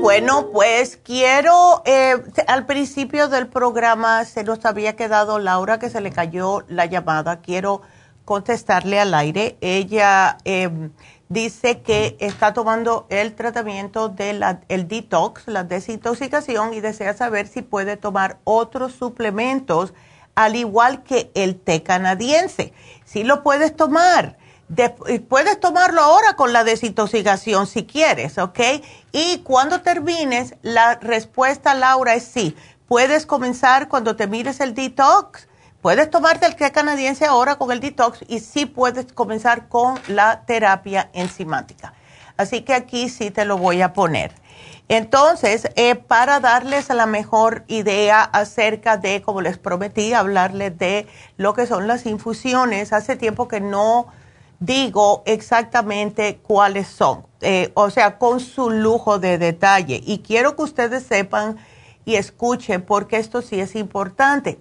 Bueno, pues quiero, eh, al principio del programa se nos había quedado Laura que se le cayó la llamada. Quiero contestarle al aire. Ella em, dice que está tomando el tratamiento del el detox, la desintoxicación, y desea saber si puede tomar otros suplementos, al igual que el té canadiense. Si lo puedes tomar puedes tomarlo ahora con la desintoxicación si quieres, ¿ok? Y cuando termines, la respuesta, Laura, es sí. Puedes comenzar cuando te mires el detox. Puedes tomarte el té canadiense ahora con el detox y sí puedes comenzar con la terapia enzimática. Así que aquí sí te lo voy a poner. Entonces, eh, para darles la mejor idea acerca de, como les prometí, hablarles de lo que son las infusiones, hace tiempo que no digo exactamente cuáles son, eh, o sea, con su lujo de detalle. Y quiero que ustedes sepan y escuchen porque esto sí es importante.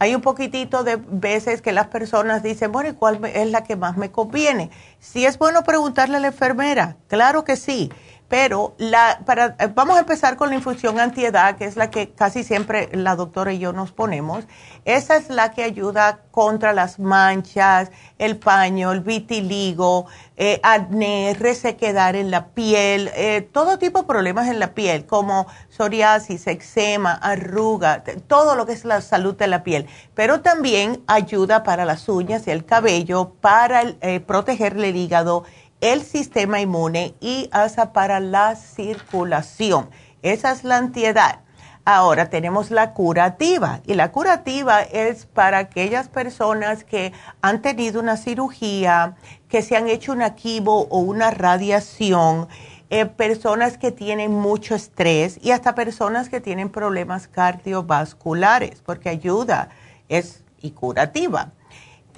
Hay un poquitito de veces que las personas dicen, bueno, ¿y cuál es la que más me conviene? Si es bueno preguntarle a la enfermera, claro que sí pero la, para, vamos a empezar con la infusión antiedad, que es la que casi siempre la doctora y yo nos ponemos. Esa es la que ayuda contra las manchas, el paño, el vitiligo, eh, acné, resequedad en la piel, eh, todo tipo de problemas en la piel, como psoriasis, eczema, arruga, todo lo que es la salud de la piel. Pero también ayuda para las uñas y el cabello, para eh, proteger el hígado el sistema inmune y hasta para la circulación. Esa es la antiedad. Ahora tenemos la curativa y la curativa es para aquellas personas que han tenido una cirugía, que se han hecho una quimo o una radiación, eh, personas que tienen mucho estrés y hasta personas que tienen problemas cardiovasculares, porque ayuda es y curativa.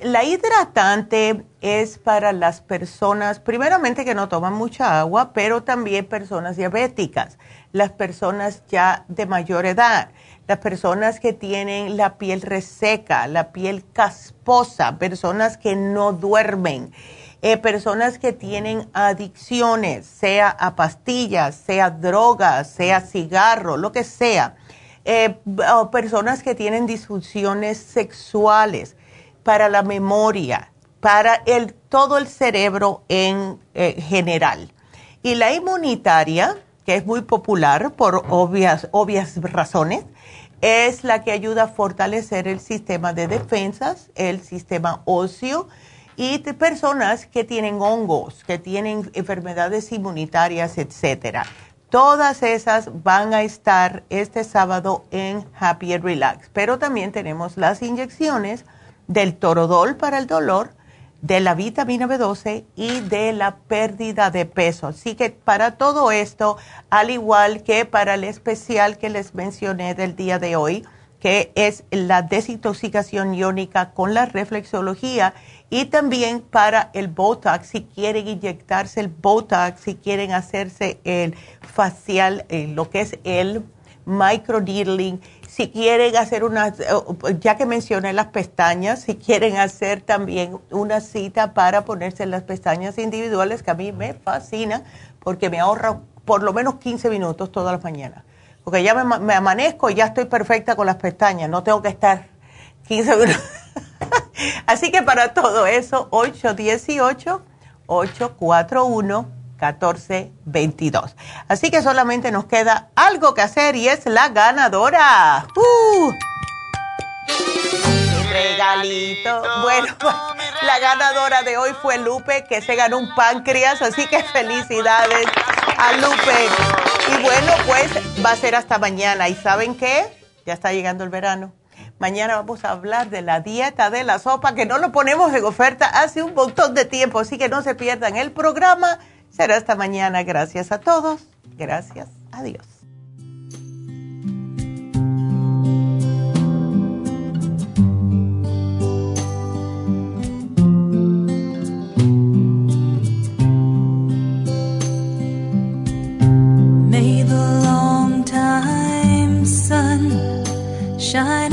La hidratante es para las personas, primeramente que no toman mucha agua, pero también personas diabéticas, las personas ya de mayor edad, las personas que tienen la piel reseca, la piel casposa, personas que no duermen, eh, personas que tienen adicciones, sea a pastillas, sea drogas, sea cigarro, lo que sea, eh, personas que tienen disfunciones sexuales para la memoria, para el, todo el cerebro en eh, general. Y la inmunitaria, que es muy popular por obvias, obvias razones, es la que ayuda a fortalecer el sistema de defensas, el sistema óseo y personas que tienen hongos, que tienen enfermedades inmunitarias, etcétera. Todas esas van a estar este sábado en Happy and Relax, pero también tenemos las inyecciones del torodol para el dolor, de la vitamina B12 y de la pérdida de peso. Así que para todo esto, al igual que para el especial que les mencioné del día de hoy, que es la desintoxicación iónica con la reflexología y también para el Botox, si quieren inyectarse el Botox, si quieren hacerse el facial, eh, lo que es el microneedling si quieren hacer una, ya que mencioné las pestañas, si quieren hacer también una cita para ponerse las pestañas individuales, que a mí me fascina porque me ahorra por lo menos 15 minutos todas las mañanas. Porque ya me, me amanezco y ya estoy perfecta con las pestañas, no tengo que estar 15 minutos. Así que para todo eso, 818 841 1422. Así que solamente nos queda algo que hacer y es la ganadora. ¡Uh! regalito. Bueno, la ganadora de hoy fue Lupe, que se ganó un páncreas, así que felicidades a Lupe. Y bueno, pues va a ser hasta mañana. ¿Y saben qué? Ya está llegando el verano. Mañana vamos a hablar de la dieta de la sopa, que no lo ponemos en oferta hace un montón de tiempo, así que no se pierdan el programa Será esta mañana. Gracias a todos. Gracias. Adiós. May the long time sun shine